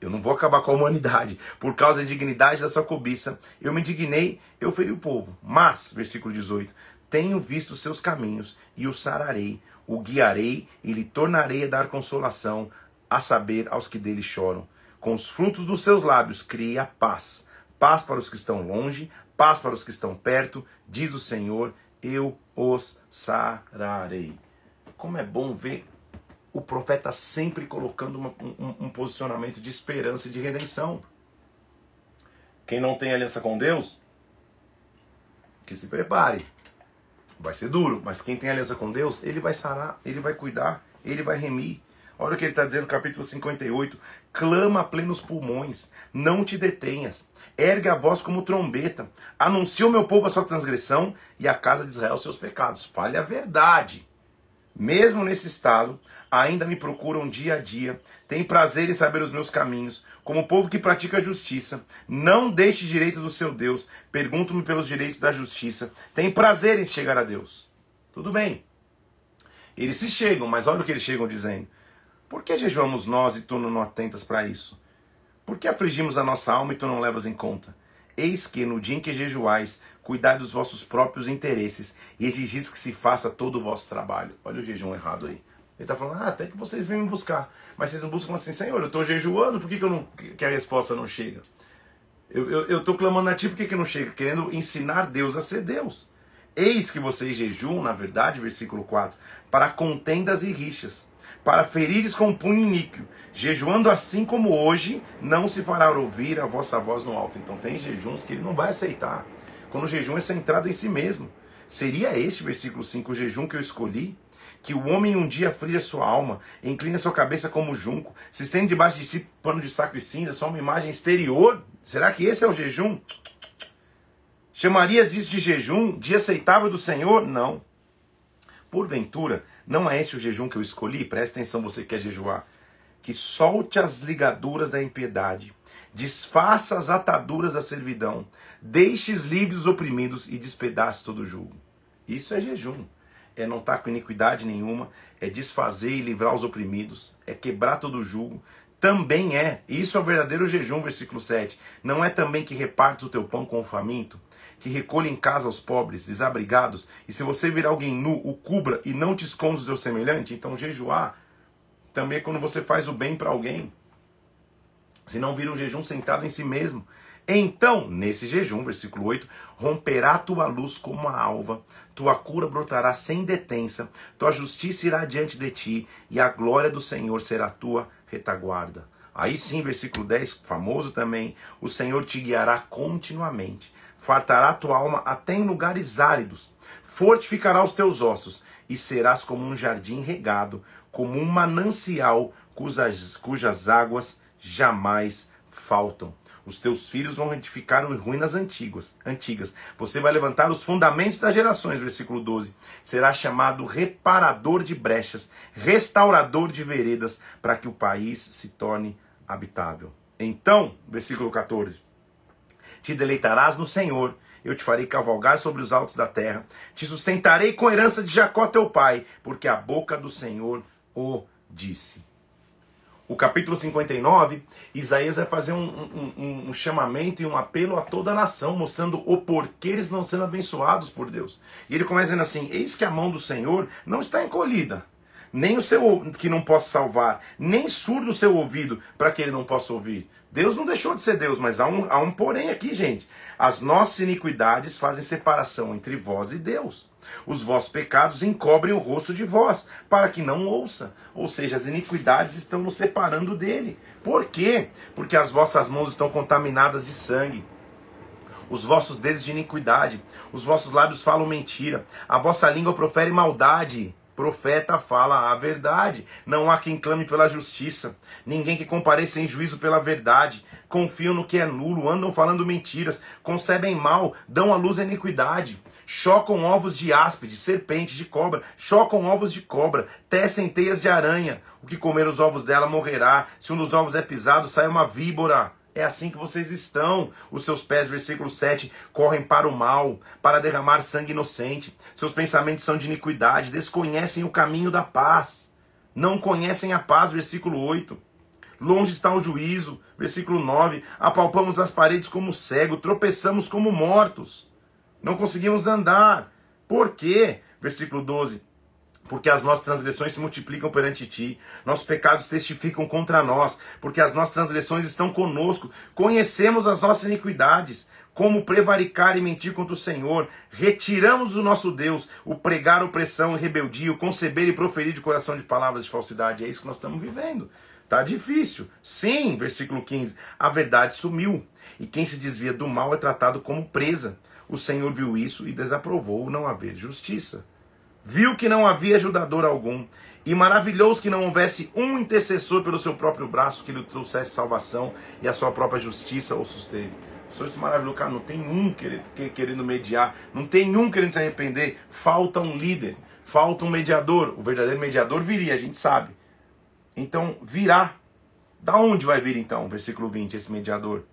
Eu não vou acabar com a humanidade. Por causa da dignidade da sua cobiça, eu me indignei, eu feri o povo. Mas, versículo 18: Tenho visto seus caminhos e o sararei, o guiarei e lhe tornarei a dar consolação, a saber, aos que dele choram. Com os frutos dos seus lábios criei a paz. Paz para os que estão longe, paz para os que estão perto, diz o Senhor, eu os sararei. Como é bom ver o profeta sempre colocando uma, um, um posicionamento de esperança e de redenção. Quem não tem aliança com Deus, que se prepare. Vai ser duro, mas quem tem aliança com Deus, ele vai sarar, ele vai cuidar, ele vai remir. Olha o que ele está dizendo capítulo 58. Clama a plenos pulmões, não te detenhas. Ergue a voz como trombeta. Anuncia o meu povo a sua transgressão e a casa de Israel seus pecados. Fale a verdade. Mesmo nesse estado, ainda me procuram dia a dia, têm prazer em saber os meus caminhos, como povo que pratica a justiça. Não deixe direito do seu Deus, pergunto-me pelos direitos da justiça. Tem prazer em chegar a Deus. Tudo bem. Eles se chegam, mas olha o que eles chegam dizendo. Por que jejuamos nós e tu não atentas para isso? Por que afligimos a nossa alma e tu não levas em conta? Eis que no dia em que jejuais, cuidai dos vossos próprios interesses e exigis que se faça todo o vosso trabalho. Olha o jejum errado aí. Ele está falando, ah, até que vocês vêm me buscar. Mas vocês não buscam assim, Senhor, eu estou jejuando, por que, que, eu não, que a resposta não chega? Eu estou clamando a ti, por que, que não chega? Querendo ensinar Deus a ser Deus. Eis que vocês jejuam, na verdade, versículo 4, para contendas e rixas para ferires com punho iníquo, jejuando assim como hoje, não se fará ouvir a vossa voz no alto. Então tem jejuns que ele não vai aceitar. Quando o jejum é centrado em si mesmo. Seria este, versículo 5, o jejum que eu escolhi? Que o homem um dia aflige a sua alma, inclina sua cabeça como junco, se estende debaixo de si pano de saco e cinza, só uma imagem exterior? Será que esse é o jejum? Chamarias isso de jejum, dia aceitável do Senhor? Não. Porventura, não é esse o jejum que eu escolhi? Presta atenção, você que quer jejuar. Que solte as ligaduras da impiedade, desfaça as ataduras da servidão, deixes livres os oprimidos e despedace todo o jugo. Isso é jejum. É não estar tá com iniquidade nenhuma, é desfazer e livrar os oprimidos, é quebrar todo o jugo. Também é, isso é o verdadeiro jejum, versículo 7. Não é também que repartes o teu pão com o faminto? Que recolhe em casa os pobres, desabrigados, e se você vir alguém nu, o cubra e não te esconda do seu semelhante, então jejuar também é quando você faz o bem para alguém. Se não vira um jejum sentado em si mesmo. Então, nesse jejum, versículo 8, romperá tua luz como a alva, tua cura brotará sem detença, tua justiça irá diante de ti, e a glória do Senhor será tua retaguarda. Aí sim, versículo 10, famoso também, o Senhor te guiará continuamente fartará tua alma até em lugares áridos, fortificará os teus ossos, e serás como um jardim regado, como um manancial cujas, cujas águas jamais faltam. Os teus filhos vão edificar ruínas antigas, antigas. Você vai levantar os fundamentos das gerações, versículo 12. Será chamado reparador de brechas, restaurador de veredas, para que o país se torne habitável. Então, versículo 14 te deleitarás no Senhor. Eu te farei cavalgar sobre os altos da terra. Te sustentarei com a herança de Jacó teu pai, porque a boca do Senhor o disse. O capítulo 59, Isaías vai fazer um, um, um, chamamento e um apelo a toda a nação, mostrando o porquê eles não sendo abençoados por Deus. E ele começa dizendo assim: Eis que a mão do Senhor não está encolhida, nem o seu que não possa salvar, nem surdo o seu ouvido para que ele não possa ouvir. Deus não deixou de ser Deus, mas há um, há um porém aqui, gente. As nossas iniquidades fazem separação entre vós e Deus. Os vossos pecados encobrem o rosto de vós, para que não ouça. Ou seja, as iniquidades estão nos separando dele. Por quê? Porque as vossas mãos estão contaminadas de sangue os vossos dedos de iniquidade, os vossos lábios falam mentira, a vossa língua profere maldade. Profeta fala a verdade. Não há quem clame pela justiça. Ninguém que compareça em juízo pela verdade. Confiam no que é nulo, andam falando mentiras, concebem mal, dão à luz a iniquidade. chocam ovos de áspide, serpente, de cobra, chocam ovos de cobra, tecem teias de aranha. O que comer os ovos dela morrerá. Se um dos ovos é pisado, sai uma víbora. É assim que vocês estão. Os seus pés, versículo 7, correm para o mal, para derramar sangue inocente. Seus pensamentos são de iniquidade, desconhecem o caminho da paz. Não conhecem a paz, versículo 8. Longe está o juízo, versículo 9. Apalpamos as paredes como cego, tropeçamos como mortos. Não conseguimos andar. Por quê? Versículo 12 porque as nossas transgressões se multiplicam perante ti, nossos pecados testificam contra nós, porque as nossas transgressões estão conosco, conhecemos as nossas iniquidades, como prevaricar e mentir contra o Senhor, retiramos do nosso Deus o pregar opressão e rebeldia, o conceber e proferir de coração de palavras de falsidade. É isso que nós estamos vivendo. Tá difícil. Sim, versículo 15. A verdade sumiu, e quem se desvia do mal é tratado como presa. O Senhor viu isso e desaprovou não haver justiça viu que não havia ajudador algum, e maravilhou-se que não houvesse um intercessor pelo seu próprio braço que lhe trouxesse salvação e a sua própria justiça ou sustento. O Senhor se maravilhou, cara, não tem um querendo mediar, não tem um querendo se arrepender, falta um líder, falta um mediador. O verdadeiro mediador viria, a gente sabe. Então, virá. Da onde vai vir então, versículo 20, esse mediador?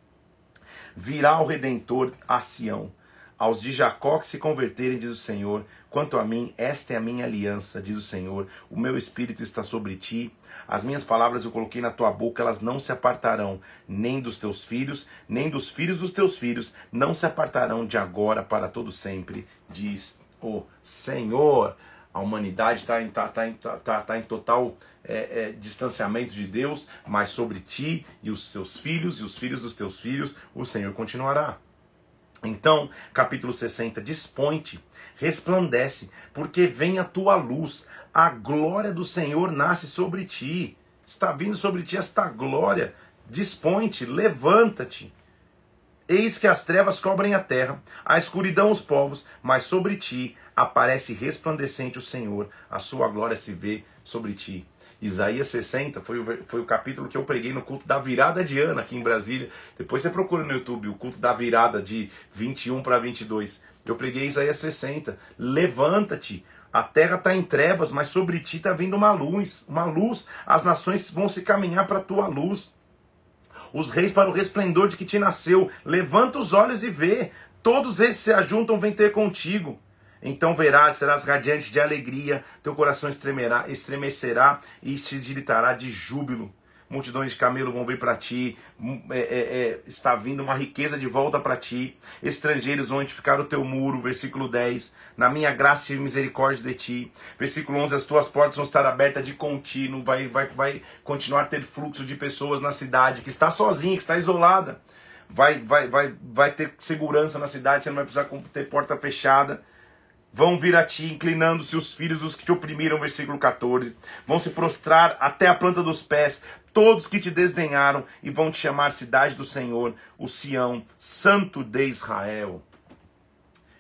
Virá o redentor a Sião aos de Jacó que se converterem, diz o Senhor, quanto a mim, esta é a minha aliança, diz o Senhor. O meu espírito está sobre ti. As minhas palavras eu coloquei na tua boca, elas não se apartarão, nem dos teus filhos, nem dos filhos dos teus filhos, não se apartarão de agora para todo sempre, diz o Senhor. A humanidade está em, tá, tá, tá, tá, tá em total é, é, distanciamento de Deus, mas sobre ti e os teus filhos e os filhos dos teus filhos, o Senhor continuará. Então, capítulo 60, dispõe-te, resplandece, porque vem a tua luz, a glória do Senhor nasce sobre ti. Está vindo sobre ti esta glória. Dispõe-te, levanta-te. Eis que as trevas cobrem a terra, a escuridão os povos, mas sobre ti aparece resplandecente o Senhor, a sua glória se vê sobre ti. Isaías 60 foi o, foi o capítulo que eu preguei no culto da virada de ano aqui em Brasília. Depois você procura no YouTube o culto da virada de 21 para 22. Eu preguei Isaías 60. Levanta-te, a terra está em trevas, mas sobre ti está vindo uma luz, uma luz. As nações vão se caminhar para a tua luz. Os reis para o resplendor de que te nasceu. Levanta os olhos e vê. Todos esses se ajuntam, vem ter contigo. Então verás, serás radiante de alegria, teu coração estremerá, estremecerá e se digitará de júbilo. Multidões de camelo vão vir para ti, é, é, é, está vindo uma riqueza de volta para ti. Estrangeiros vão edificar o teu muro, versículo 10. Na minha graça e misericórdia de ti. Versículo 11: As tuas portas vão estar abertas de contínuo, vai, vai, vai continuar a ter fluxo de pessoas na cidade, que está sozinha, que está isolada. Vai, vai, vai, vai ter segurança na cidade, você não vai precisar ter porta fechada vão vir a ti, inclinando-se os filhos dos que te oprimiram, versículo 14. Vão se prostrar até a planta dos pés, todos que te desdenharam, e vão te chamar cidade do Senhor, o Sião, santo de Israel.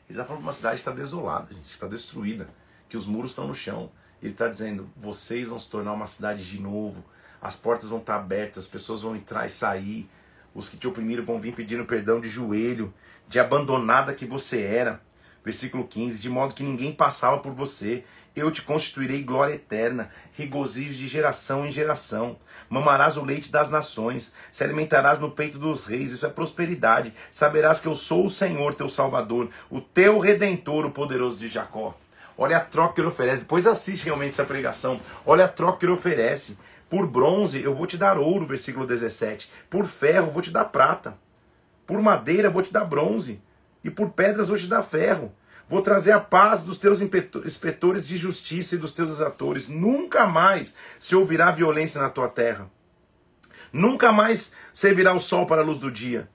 Ele está falando que uma cidade está desolada, gente, está destruída, que os muros estão no chão. Ele está dizendo: vocês vão se tornar uma cidade de novo, as portas vão estar abertas, as pessoas vão entrar e sair, os que te oprimiram vão vir pedindo perdão de joelho, de abandonada que você era. Versículo 15: De modo que ninguém passava por você, eu te constituirei glória eterna, regozijo de geração em geração. Mamarás o leite das nações, se alimentarás no peito dos reis, isso é prosperidade. Saberás que eu sou o Senhor, teu Salvador, o teu redentor, o poderoso de Jacó. Olha a troca que ele oferece. Depois assiste realmente essa pregação. Olha a troca que ele oferece. Por bronze eu vou te dar ouro, versículo 17. Por ferro eu vou te dar prata. Por madeira eu vou te dar bronze e por pedras vou te dar ferro. Vou trazer a paz dos teus inspetores de justiça e dos teus exatores. Nunca mais se ouvirá violência na tua terra. Nunca mais servirá o sol para a luz do dia.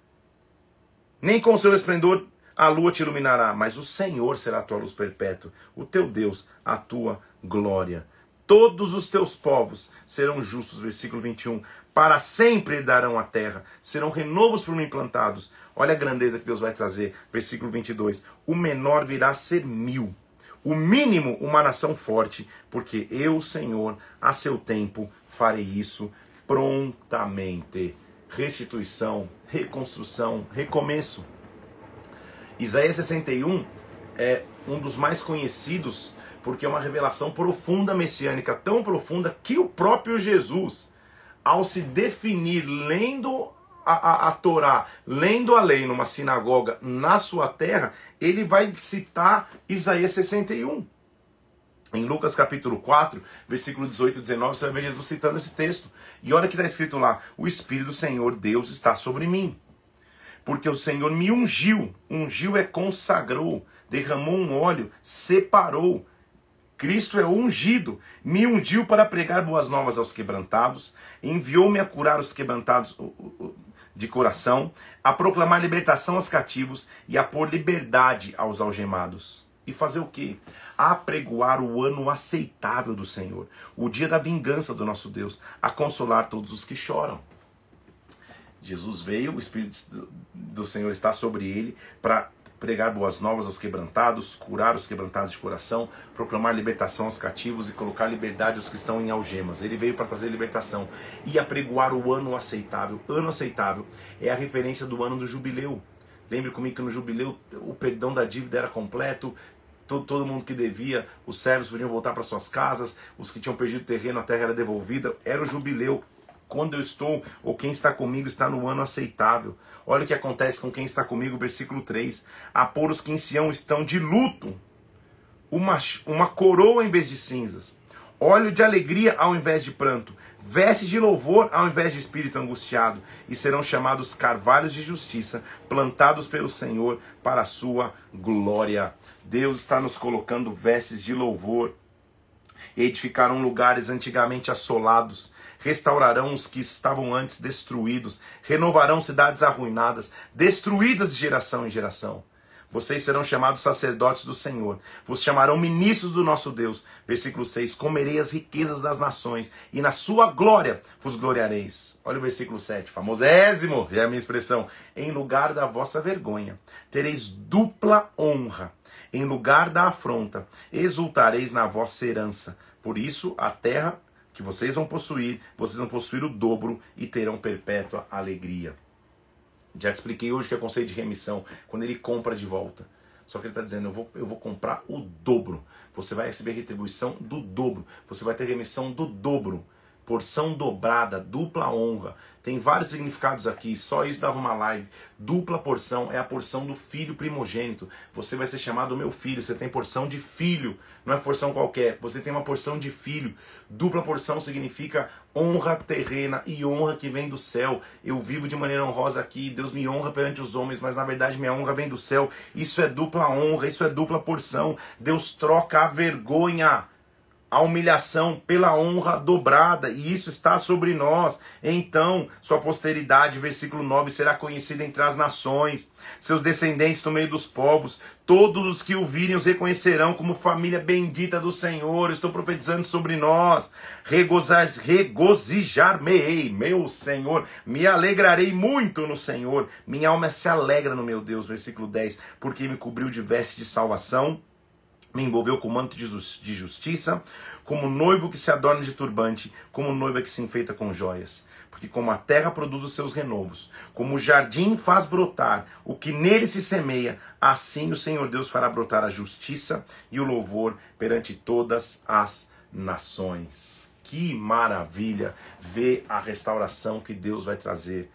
Nem com o seu esplendor a lua te iluminará, mas o Senhor será a tua luz perpétua, o teu Deus, a tua glória. Todos os teus povos serão justos, versículo 21. Para sempre herdarão a terra, serão renovos por mim plantados. Olha a grandeza que Deus vai trazer, versículo 22. O menor virá a ser mil, o mínimo uma nação forte, porque eu, Senhor, a seu tempo farei isso prontamente. Restituição, reconstrução, recomeço. Isaías 61 é um dos mais conhecidos, porque é uma revelação profunda messiânica, tão profunda que o próprio Jesus, ao se definir lendo a, a, a Torá, lendo a lei numa sinagoga na sua terra, ele vai citar Isaías 61. Em Lucas capítulo 4, versículo 18 e 19, você vai ver Jesus citando esse texto. E olha que está escrito lá: O Espírito do Senhor Deus está sobre mim. Porque o Senhor me ungiu. Ungiu é consagrou, derramou um óleo, separou. Cristo é ungido, me ungiu para pregar boas novas aos quebrantados, enviou-me a curar os quebrantados de coração, a proclamar libertação aos cativos e a pôr liberdade aos algemados. E fazer o quê? Apregoar o ano aceitável do Senhor, o dia da vingança do nosso Deus, a consolar todos os que choram. Jesus veio, o Espírito do Senhor está sobre ele para pregar boas novas aos quebrantados, curar os quebrantados de coração, proclamar libertação aos cativos e colocar liberdade aos que estão em algemas. Ele veio para trazer libertação e apregoar o ano aceitável. Ano aceitável é a referência do ano do jubileu. Lembre comigo que no jubileu o perdão da dívida era completo, todo, todo mundo que devia, os servos podiam voltar para suas casas, os que tinham perdido terreno, a terra era devolvida. Era o jubileu. Quando eu estou, ou quem está comigo, está no ano aceitável. Olha o que acontece com quem está comigo, versículo 3. A pôr os que em Sião estão de luto, uma, uma coroa em vez de cinzas, óleo de alegria ao invés de pranto, veste de louvor ao invés de espírito angustiado, e serão chamados carvalhos de justiça, plantados pelo Senhor para a sua glória. Deus está nos colocando vestes de louvor. Edificaram lugares antigamente assolados, restaurarão os que estavam antes destruídos, renovarão cidades arruinadas, destruídas de geração em geração. Vocês serão chamados sacerdotes do Senhor, vos chamarão ministros do nosso Deus. Versículo 6: Comerei as riquezas das nações, e na sua glória vos gloriareis. Olha o versículo 7, famosésimo, já é a minha expressão. Em lugar da vossa vergonha, tereis dupla honra. Em lugar da afronta, exultareis na vossa herança. Por isso, a terra que vocês vão possuir, vocês vão possuir o dobro e terão perpétua alegria. Já te expliquei hoje que é conceito de remissão, quando ele compra de volta. Só que ele está dizendo, eu vou, eu vou comprar o dobro. Você vai receber retribuição do dobro. Você vai ter remissão do dobro porção dobrada, dupla honra. Tem vários significados aqui, só isso dava uma live. Dupla porção é a porção do filho primogênito. Você vai ser chamado meu filho, você tem porção de filho, não é porção qualquer, você tem uma porção de filho. Dupla porção significa honra terrena e honra que vem do céu. Eu vivo de maneira honrosa aqui, Deus me honra perante os homens, mas na verdade minha honra vem do céu. Isso é dupla honra, isso é dupla porção. Deus troca a vergonha a humilhação pela honra dobrada, e isso está sobre nós. Então, sua posteridade, versículo 9, será conhecida entre as nações, seus descendentes no meio dos povos, todos os que o virem os reconhecerão como família bendita do Senhor. Estou profetizando sobre nós. Regozijar-me-ei, meu Senhor, me alegrarei muito no Senhor. Minha alma se alegra no meu Deus, versículo 10, porque me cobriu de veste de salvação me envolveu com manto de justiça, como noivo que se adorna de turbante, como noiva que se enfeita com joias. Porque como a terra produz os seus renovos, como o jardim faz brotar o que nele se semeia, assim o Senhor Deus fará brotar a justiça e o louvor perante todas as nações. Que maravilha ver a restauração que Deus vai trazer.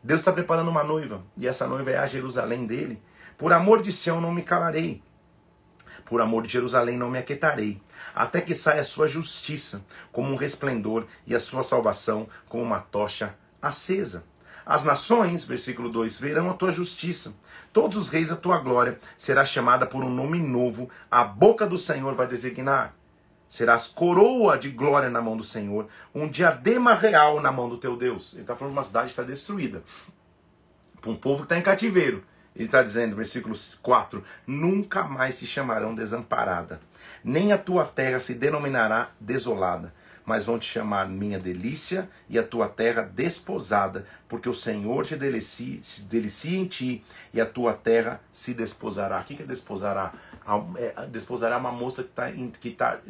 Deus está preparando uma noiva, e essa noiva é a Jerusalém dele. Por amor de Sião não me calarei por amor de Jerusalém não me aquietarei, até que saia a sua justiça como um resplendor e a sua salvação como uma tocha acesa. As nações, versículo 2, verão a tua justiça. Todos os reis a tua glória será chamada por um nome novo. A boca do Senhor vai designar. Serás coroa de glória na mão do Senhor, um diadema real na mão do teu Deus. Ele está falando de uma cidade que está destruída. Para um povo que está em cativeiro. Ele está dizendo, versículo 4: Nunca mais te chamarão desamparada, nem a tua terra se denominará desolada, mas vão te chamar minha delícia e a tua terra desposada, porque o Senhor te delicia, se delicia em ti e a tua terra se desposará. O que é desposará? É, desposará uma moça que está que tá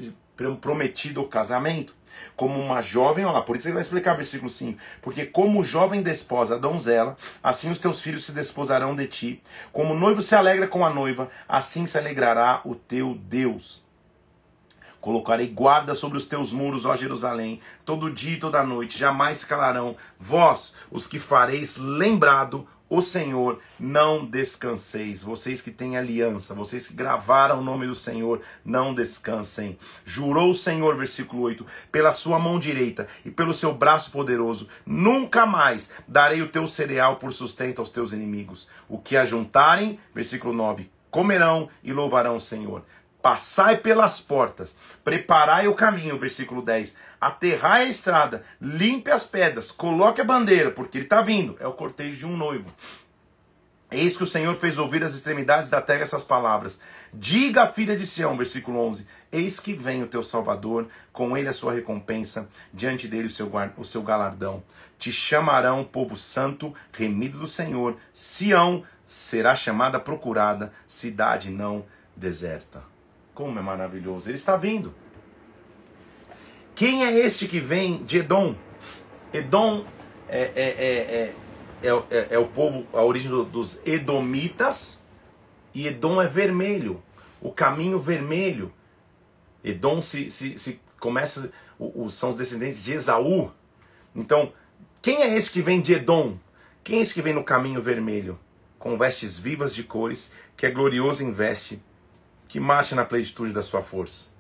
prometido o casamento. Como uma jovem, olha lá, por isso ele vai explicar versículo 5. Porque como jovem desposa a donzela, assim os teus filhos se desposarão de ti. Como o noivo se alegra com a noiva, assim se alegrará o teu Deus. Colocarei guarda sobre os teus muros, ó Jerusalém, todo dia e toda noite, jamais se calarão. Vós, os que fareis lembrado o Senhor, não descanseis. Vocês que têm aliança, vocês que gravaram o nome do Senhor, não descansem. Jurou o Senhor, versículo 8, pela sua mão direita e pelo seu braço poderoso, nunca mais darei o teu cereal por sustento aos teus inimigos. O que ajuntarem, versículo 9, comerão e louvarão o Senhor. Passai pelas portas, preparai o caminho, versículo 10. Aterrai a estrada, limpe as pedras, coloque a bandeira, porque ele está vindo. É o cortejo de um noivo. Eis que o Senhor fez ouvir as extremidades da terra essas palavras. Diga à filha de Sião, versículo 11: Eis que vem o teu Salvador, com ele a sua recompensa, diante dele o seu, o seu galardão. Te chamarão povo santo, remido do Senhor. Sião será chamada procurada, cidade não deserta. Como é maravilhoso. Ele está vindo. Quem é este que vem de Edom? Edom é, é, é, é, é o povo, a origem dos Edomitas. E Edom é vermelho. O caminho vermelho. Edom se, se, se começa. Os, são os descendentes de Esaú. Então, quem é esse que vem de Edom? Quem é esse que vem no caminho vermelho? Com vestes vivas de cores, que é glorioso em veste que marcha na plenitude da sua força.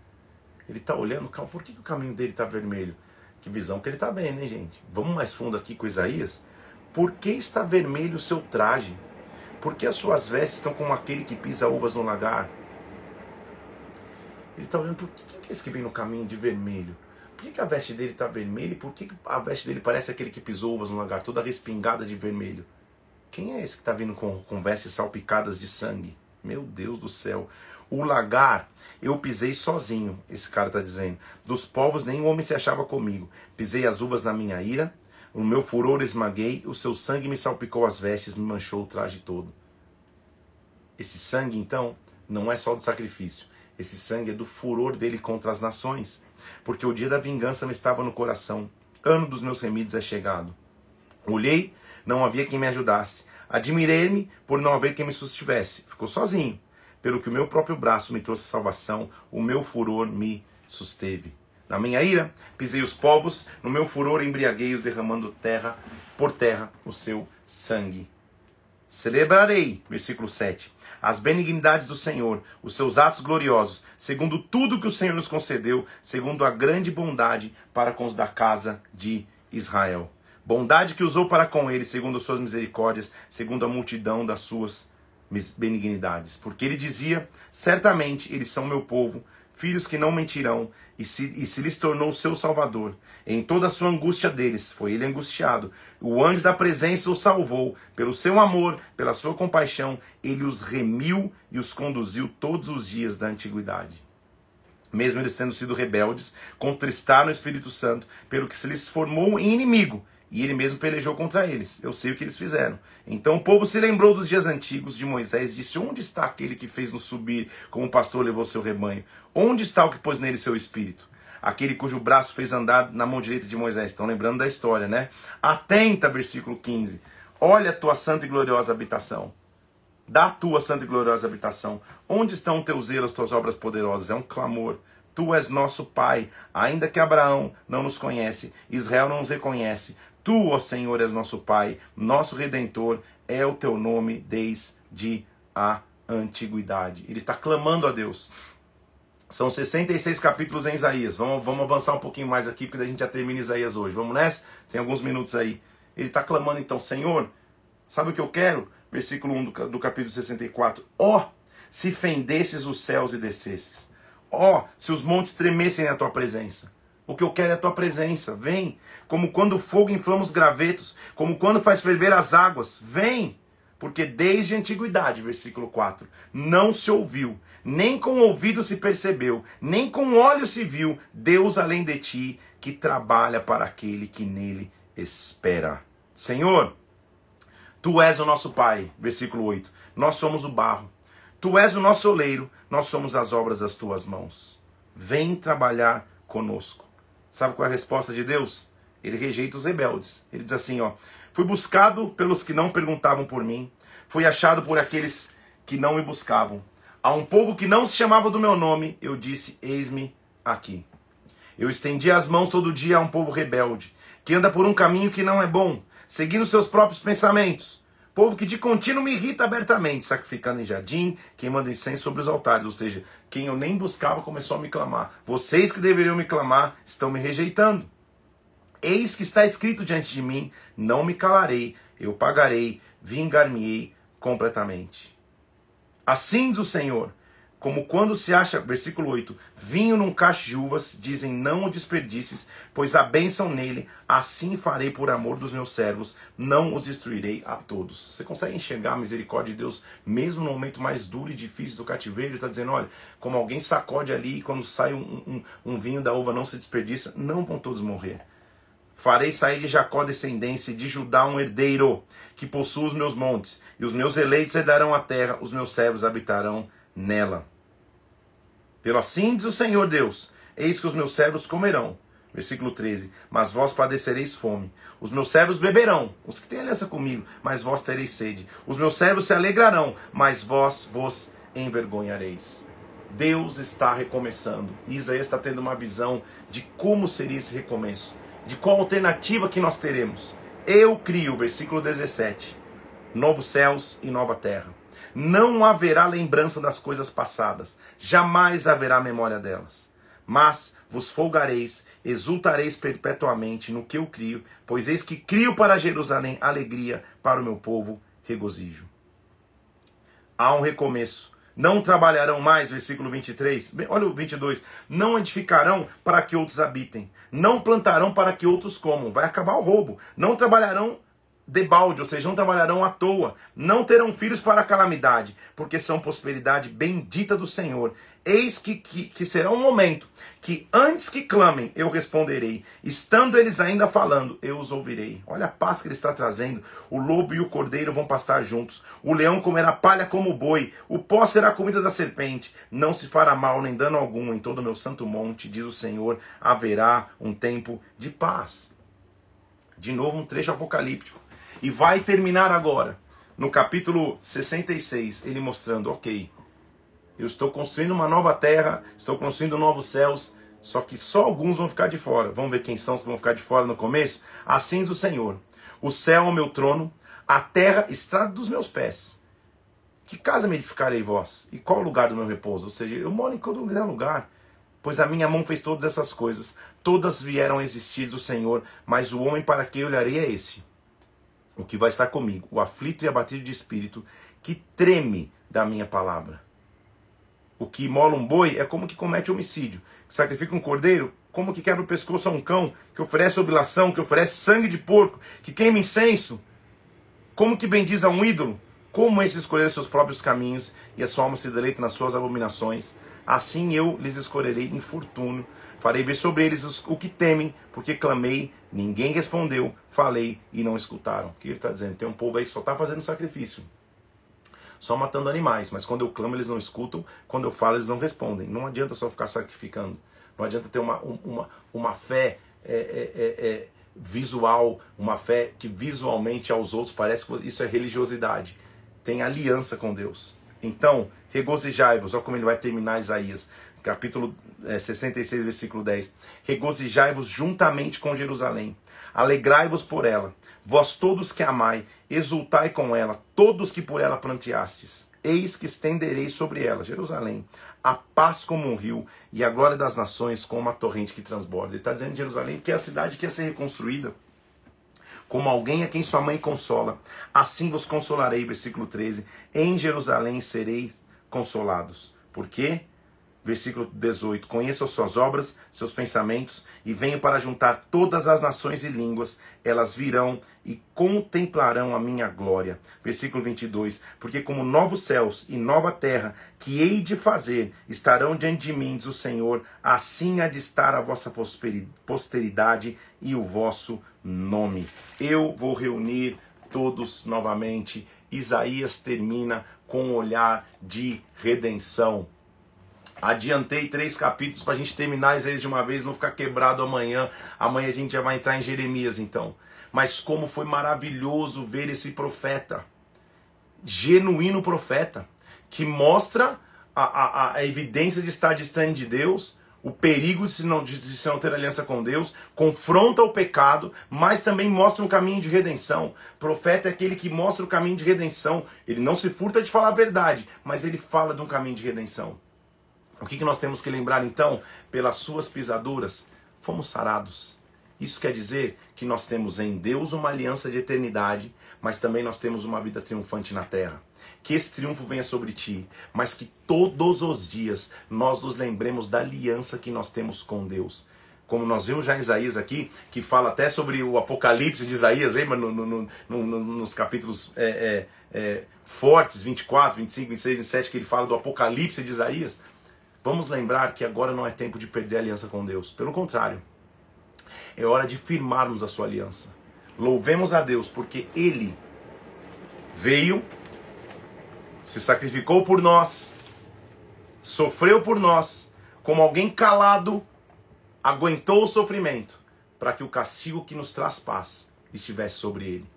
Ele está olhando, por que, que o caminho dele está vermelho? Que visão que ele está vendo, hein, gente? Vamos mais fundo aqui com Isaías. Por que está vermelho o seu traje? Por que as suas vestes estão como aquele que pisa uvas no lagar? Ele está olhando, por que, quem é esse que vem no caminho de vermelho? Por que, que a veste dele está vermelha e por que, que a veste dele parece aquele que pisou uvas no lagar, toda respingada de vermelho? Quem é esse que está vindo com, com vestes salpicadas de sangue? Meu Deus do céu. O lagar eu pisei sozinho, esse cara está dizendo. Dos povos nenhum homem se achava comigo. Pisei as uvas na minha ira, o meu furor esmaguei, o seu sangue me salpicou as vestes, me manchou o traje todo. Esse sangue, então, não é só do sacrifício. Esse sangue é do furor dele contra as nações. Porque o dia da vingança me estava no coração. Ano dos meus remidos é chegado. Olhei, não havia quem me ajudasse. Admirei-me por não haver quem me sustivesse. Ficou sozinho pelo que o meu próprio braço me trouxe salvação, o meu furor me susteve. Na minha ira, pisei os povos, no meu furor embriaguei-os, derramando terra por terra o seu sangue. Celebrarei, versículo 7, as benignidades do Senhor, os seus atos gloriosos, segundo tudo que o Senhor nos concedeu, segundo a grande bondade para com os da casa de Israel. Bondade que usou para com eles, segundo as suas misericórdias, segundo a multidão das suas benignidades. Porque ele dizia: Certamente eles são meu povo, filhos que não mentirão, e se, e se lhes tornou seu salvador. Em toda a sua angústia deles, foi ele angustiado. O anjo da presença os salvou. Pelo seu amor, pela sua compaixão, ele os remiu e os conduziu todos os dias da antiguidade. Mesmo eles tendo sido rebeldes, contristaram o Espírito Santo, pelo que se lhes formou inimigo e ele mesmo pelejou contra eles. Eu sei o que eles fizeram. Então o povo se lembrou dos dias antigos de Moisés e disse: Onde está aquele que fez-nos subir como o pastor levou seu rebanho? Onde está o que pôs nele seu espírito? Aquele cujo braço fez andar na mão direita de Moisés. Estão lembrando da história, né? Atenta, versículo 15. Olha a tua santa e gloriosa habitação. Da tua santa e gloriosa habitação. Onde estão teus zelos, tuas obras poderosas? É um clamor. Tu és nosso Pai, ainda que Abraão não nos conhece, Israel não nos reconhece, Tu, ó Senhor, és nosso Pai, nosso Redentor, é o teu nome desde a antiguidade. Ele está clamando a Deus. São 66 capítulos em Isaías. Vamos, vamos avançar um pouquinho mais aqui, porque a gente já termina Isaías hoje. Vamos nessa? Tem alguns minutos aí. Ele está clamando então, Senhor, sabe o que eu quero? Versículo 1 do, do capítulo 64. Ó, oh, se fendesses os céus e descesses. Ó, oh, se os montes tremessem na tua presença. O que eu quero é a tua presença. Vem. Como quando o fogo inflama os gravetos, como quando faz ferver as águas. Vem. Porque desde a antiguidade, versículo 4, não se ouviu, nem com ouvido se percebeu, nem com olho se viu Deus além de ti, que trabalha para aquele que nele espera. Senhor, tu és o nosso Pai, versículo 8. Nós somos o barro. Tu és o nosso oleiro, nós somos as obras das tuas mãos. vem trabalhar conosco. Sabe qual é a resposta de Deus? Ele rejeita os rebeldes. Ele diz assim, ó: Fui buscado pelos que não perguntavam por mim, fui achado por aqueles que não me buscavam. A um povo que não se chamava do meu nome, eu disse: Eis-me aqui. Eu estendi as mãos todo dia a um povo rebelde, que anda por um caminho que não é bom, seguindo seus próprios pensamentos. Povo que de contínuo me irrita abertamente, sacrificando em jardim, queimando incenso sobre os altares. Ou seja, quem eu nem buscava começou a me clamar. Vocês que deveriam me clamar estão me rejeitando. Eis que está escrito diante de mim: não me calarei, eu pagarei, vingar-me-ei completamente. Assim diz o Senhor como quando se acha, versículo 8, vinho num cacho de uvas, dizem não o desperdices, pois a bênção nele, assim farei por amor dos meus servos, não os destruirei a todos. Você consegue enxergar a misericórdia de Deus, mesmo no momento mais duro e difícil do cativeiro? Ele está dizendo, olha, como alguém sacode ali, e quando sai um, um, um vinho da uva não se desperdiça, não vão todos morrer. Farei sair de Jacó descendência de Judá um herdeiro, que possua os meus montes, e os meus eleitos herdarão a terra, os meus servos habitarão nela. Pelo assim diz o Senhor Deus: Eis que os meus servos comerão. Versículo 13: Mas vós padecereis fome. Os meus servos beberão, os que têm aliança comigo, mas vós tereis sede. Os meus servos se alegrarão, mas vós vos envergonhareis. Deus está recomeçando. Isaías está tendo uma visão de como seria esse recomeço, de qual alternativa que nós teremos. Eu crio, versículo 17, novos céus e nova terra não haverá lembrança das coisas passadas, jamais haverá memória delas. Mas vos folgareis, exultareis perpetuamente no que eu crio, pois eis que crio para Jerusalém alegria, para o meu povo regozijo. Há um recomeço. Não trabalharão mais, versículo 23. Olha o 22. Não edificarão para que outros habitem. Não plantarão para que outros comam. Vai acabar o roubo. Não trabalharão debalde, ou seja, não trabalharão à toa, não terão filhos para a calamidade, porque são prosperidade bendita do Senhor. Eis que, que, que será um momento que antes que clamem, eu responderei. Estando eles ainda falando, eu os ouvirei. Olha a paz que ele está trazendo. O lobo e o cordeiro vão pastar juntos. O leão comerá palha como o boi. O pó será comida da serpente. Não se fará mal nem dano algum em todo o meu santo monte, diz o Senhor. Haverá um tempo de paz. De novo, um trecho apocalíptico. E vai terminar agora, no capítulo 66, ele mostrando: ok, eu estou construindo uma nova terra, estou construindo novos céus, só que só alguns vão ficar de fora. Vamos ver quem são os que vão ficar de fora no começo? Assim diz o Senhor: O céu é o meu trono, a terra estrada dos meus pés. Que casa me edificarei vós? E qual o lugar do meu repouso? Ou seja, eu moro em todo lugar. Pois a minha mão fez todas essas coisas. Todas vieram a existir do Senhor, mas o homem para quem olharei é esse o que vai estar comigo, o aflito e abatido de espírito, que treme da minha palavra. O que imola um boi é como que comete homicídio, que sacrifica um cordeiro, como que quebra o pescoço a um cão, que oferece oblação, que oferece sangue de porco, que queima incenso, como que bendiz a um ídolo, como esse escolher seus próprios caminhos e a sua alma se deleita nas suas abominações, assim eu lhes escolherei infortúnio, farei ver sobre eles o que temem, porque clamei Ninguém respondeu, falei e não escutaram. O que ele está dizendo? Tem um povo aí que só está fazendo sacrifício, só matando animais, mas quando eu clamo eles não escutam, quando eu falo eles não respondem. Não adianta só ficar sacrificando, não adianta ter uma, uma, uma fé é, é, é, é visual, uma fé que visualmente aos outros parece que isso é religiosidade. Tem aliança com Deus. Então, regozijai-vos, olha como ele vai terminar Isaías capítulo é, 66, versículo 10. Regozijai-vos juntamente com Jerusalém, alegrai-vos por ela, vós todos que amai, exultai com ela, todos que por ela planteastes. Eis que estenderei sobre ela, Jerusalém, a paz como um rio e a glória das nações como uma torrente que transborda. Ele está dizendo Jerusalém que é a cidade que ia ser reconstruída como alguém a quem sua mãe consola. Assim vos consolarei, versículo 13. Em Jerusalém sereis consolados. Por quê? Versículo 18: Conheço as suas obras, seus pensamentos, e venho para juntar todas as nações e línguas, elas virão e contemplarão a minha glória. Versículo 22: Porque como novos céus e nova terra que hei de fazer estarão diante de mim, diz o Senhor, assim há de estar a vossa posteridade e o vosso nome. Eu vou reunir todos novamente. Isaías termina com um olhar de redenção Adiantei três capítulos para a gente terminar Isaías de uma vez, não ficar quebrado amanhã. Amanhã a gente já vai entrar em Jeremias então. Mas como foi maravilhoso ver esse profeta, genuíno profeta, que mostra a, a, a evidência de estar distante de Deus, o perigo de se, não, de se não ter aliança com Deus, confronta o pecado, mas também mostra um caminho de redenção. Profeta é aquele que mostra o caminho de redenção. Ele não se furta de falar a verdade, mas ele fala de um caminho de redenção. O que, que nós temos que lembrar então? Pelas suas pisaduras, fomos sarados. Isso quer dizer que nós temos em Deus uma aliança de eternidade, mas também nós temos uma vida triunfante na terra que esse triunfo venha sobre ti, mas que todos os dias nós nos lembremos da aliança que nós temos com Deus. Como nós vimos já em Isaías aqui, que fala até sobre o Apocalipse de Isaías, lembra no, no, no, nos capítulos é, é, é, fortes, 24, 25, 26, 27, que ele fala do Apocalipse de Isaías. Vamos lembrar que agora não é tempo de perder a aliança com Deus. Pelo contrário, é hora de firmarmos a sua aliança. Louvemos a Deus porque Ele veio se sacrificou por nós, sofreu por nós, como alguém calado, aguentou o sofrimento, para que o castigo que nos traz paz estivesse sobre ele.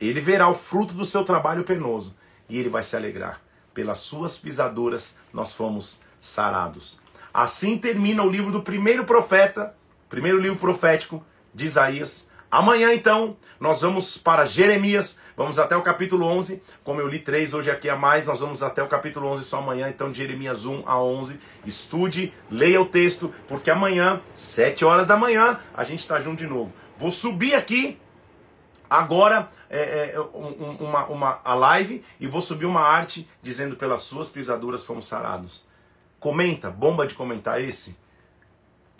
Ele verá o fruto do seu trabalho penoso e ele vai se alegrar. Pelas suas pisaduras nós fomos sarados. Assim termina o livro do primeiro profeta, primeiro livro profético de Isaías, Amanhã, então, nós vamos para Jeremias, vamos até o capítulo 11. Como eu li três hoje aqui a mais, nós vamos até o capítulo 11 só amanhã, então, de Jeremias 1 a 11. Estude, leia o texto, porque amanhã, 7 horas da manhã, a gente está junto de novo. Vou subir aqui agora é, é, um, uma, uma, a live e vou subir uma arte dizendo pelas suas pisaduras fomos sarados. Comenta, bomba de comentar esse.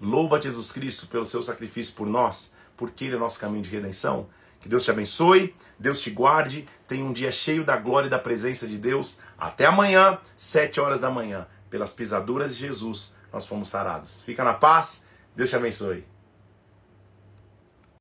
Louva Jesus Cristo pelo seu sacrifício por nós porque Ele é o nosso caminho de redenção. Que Deus te abençoe, Deus te guarde, tenha um dia cheio da glória e da presença de Deus. Até amanhã, sete horas da manhã. Pelas pisaduras de Jesus, nós fomos sarados. Fica na paz, Deus te abençoe.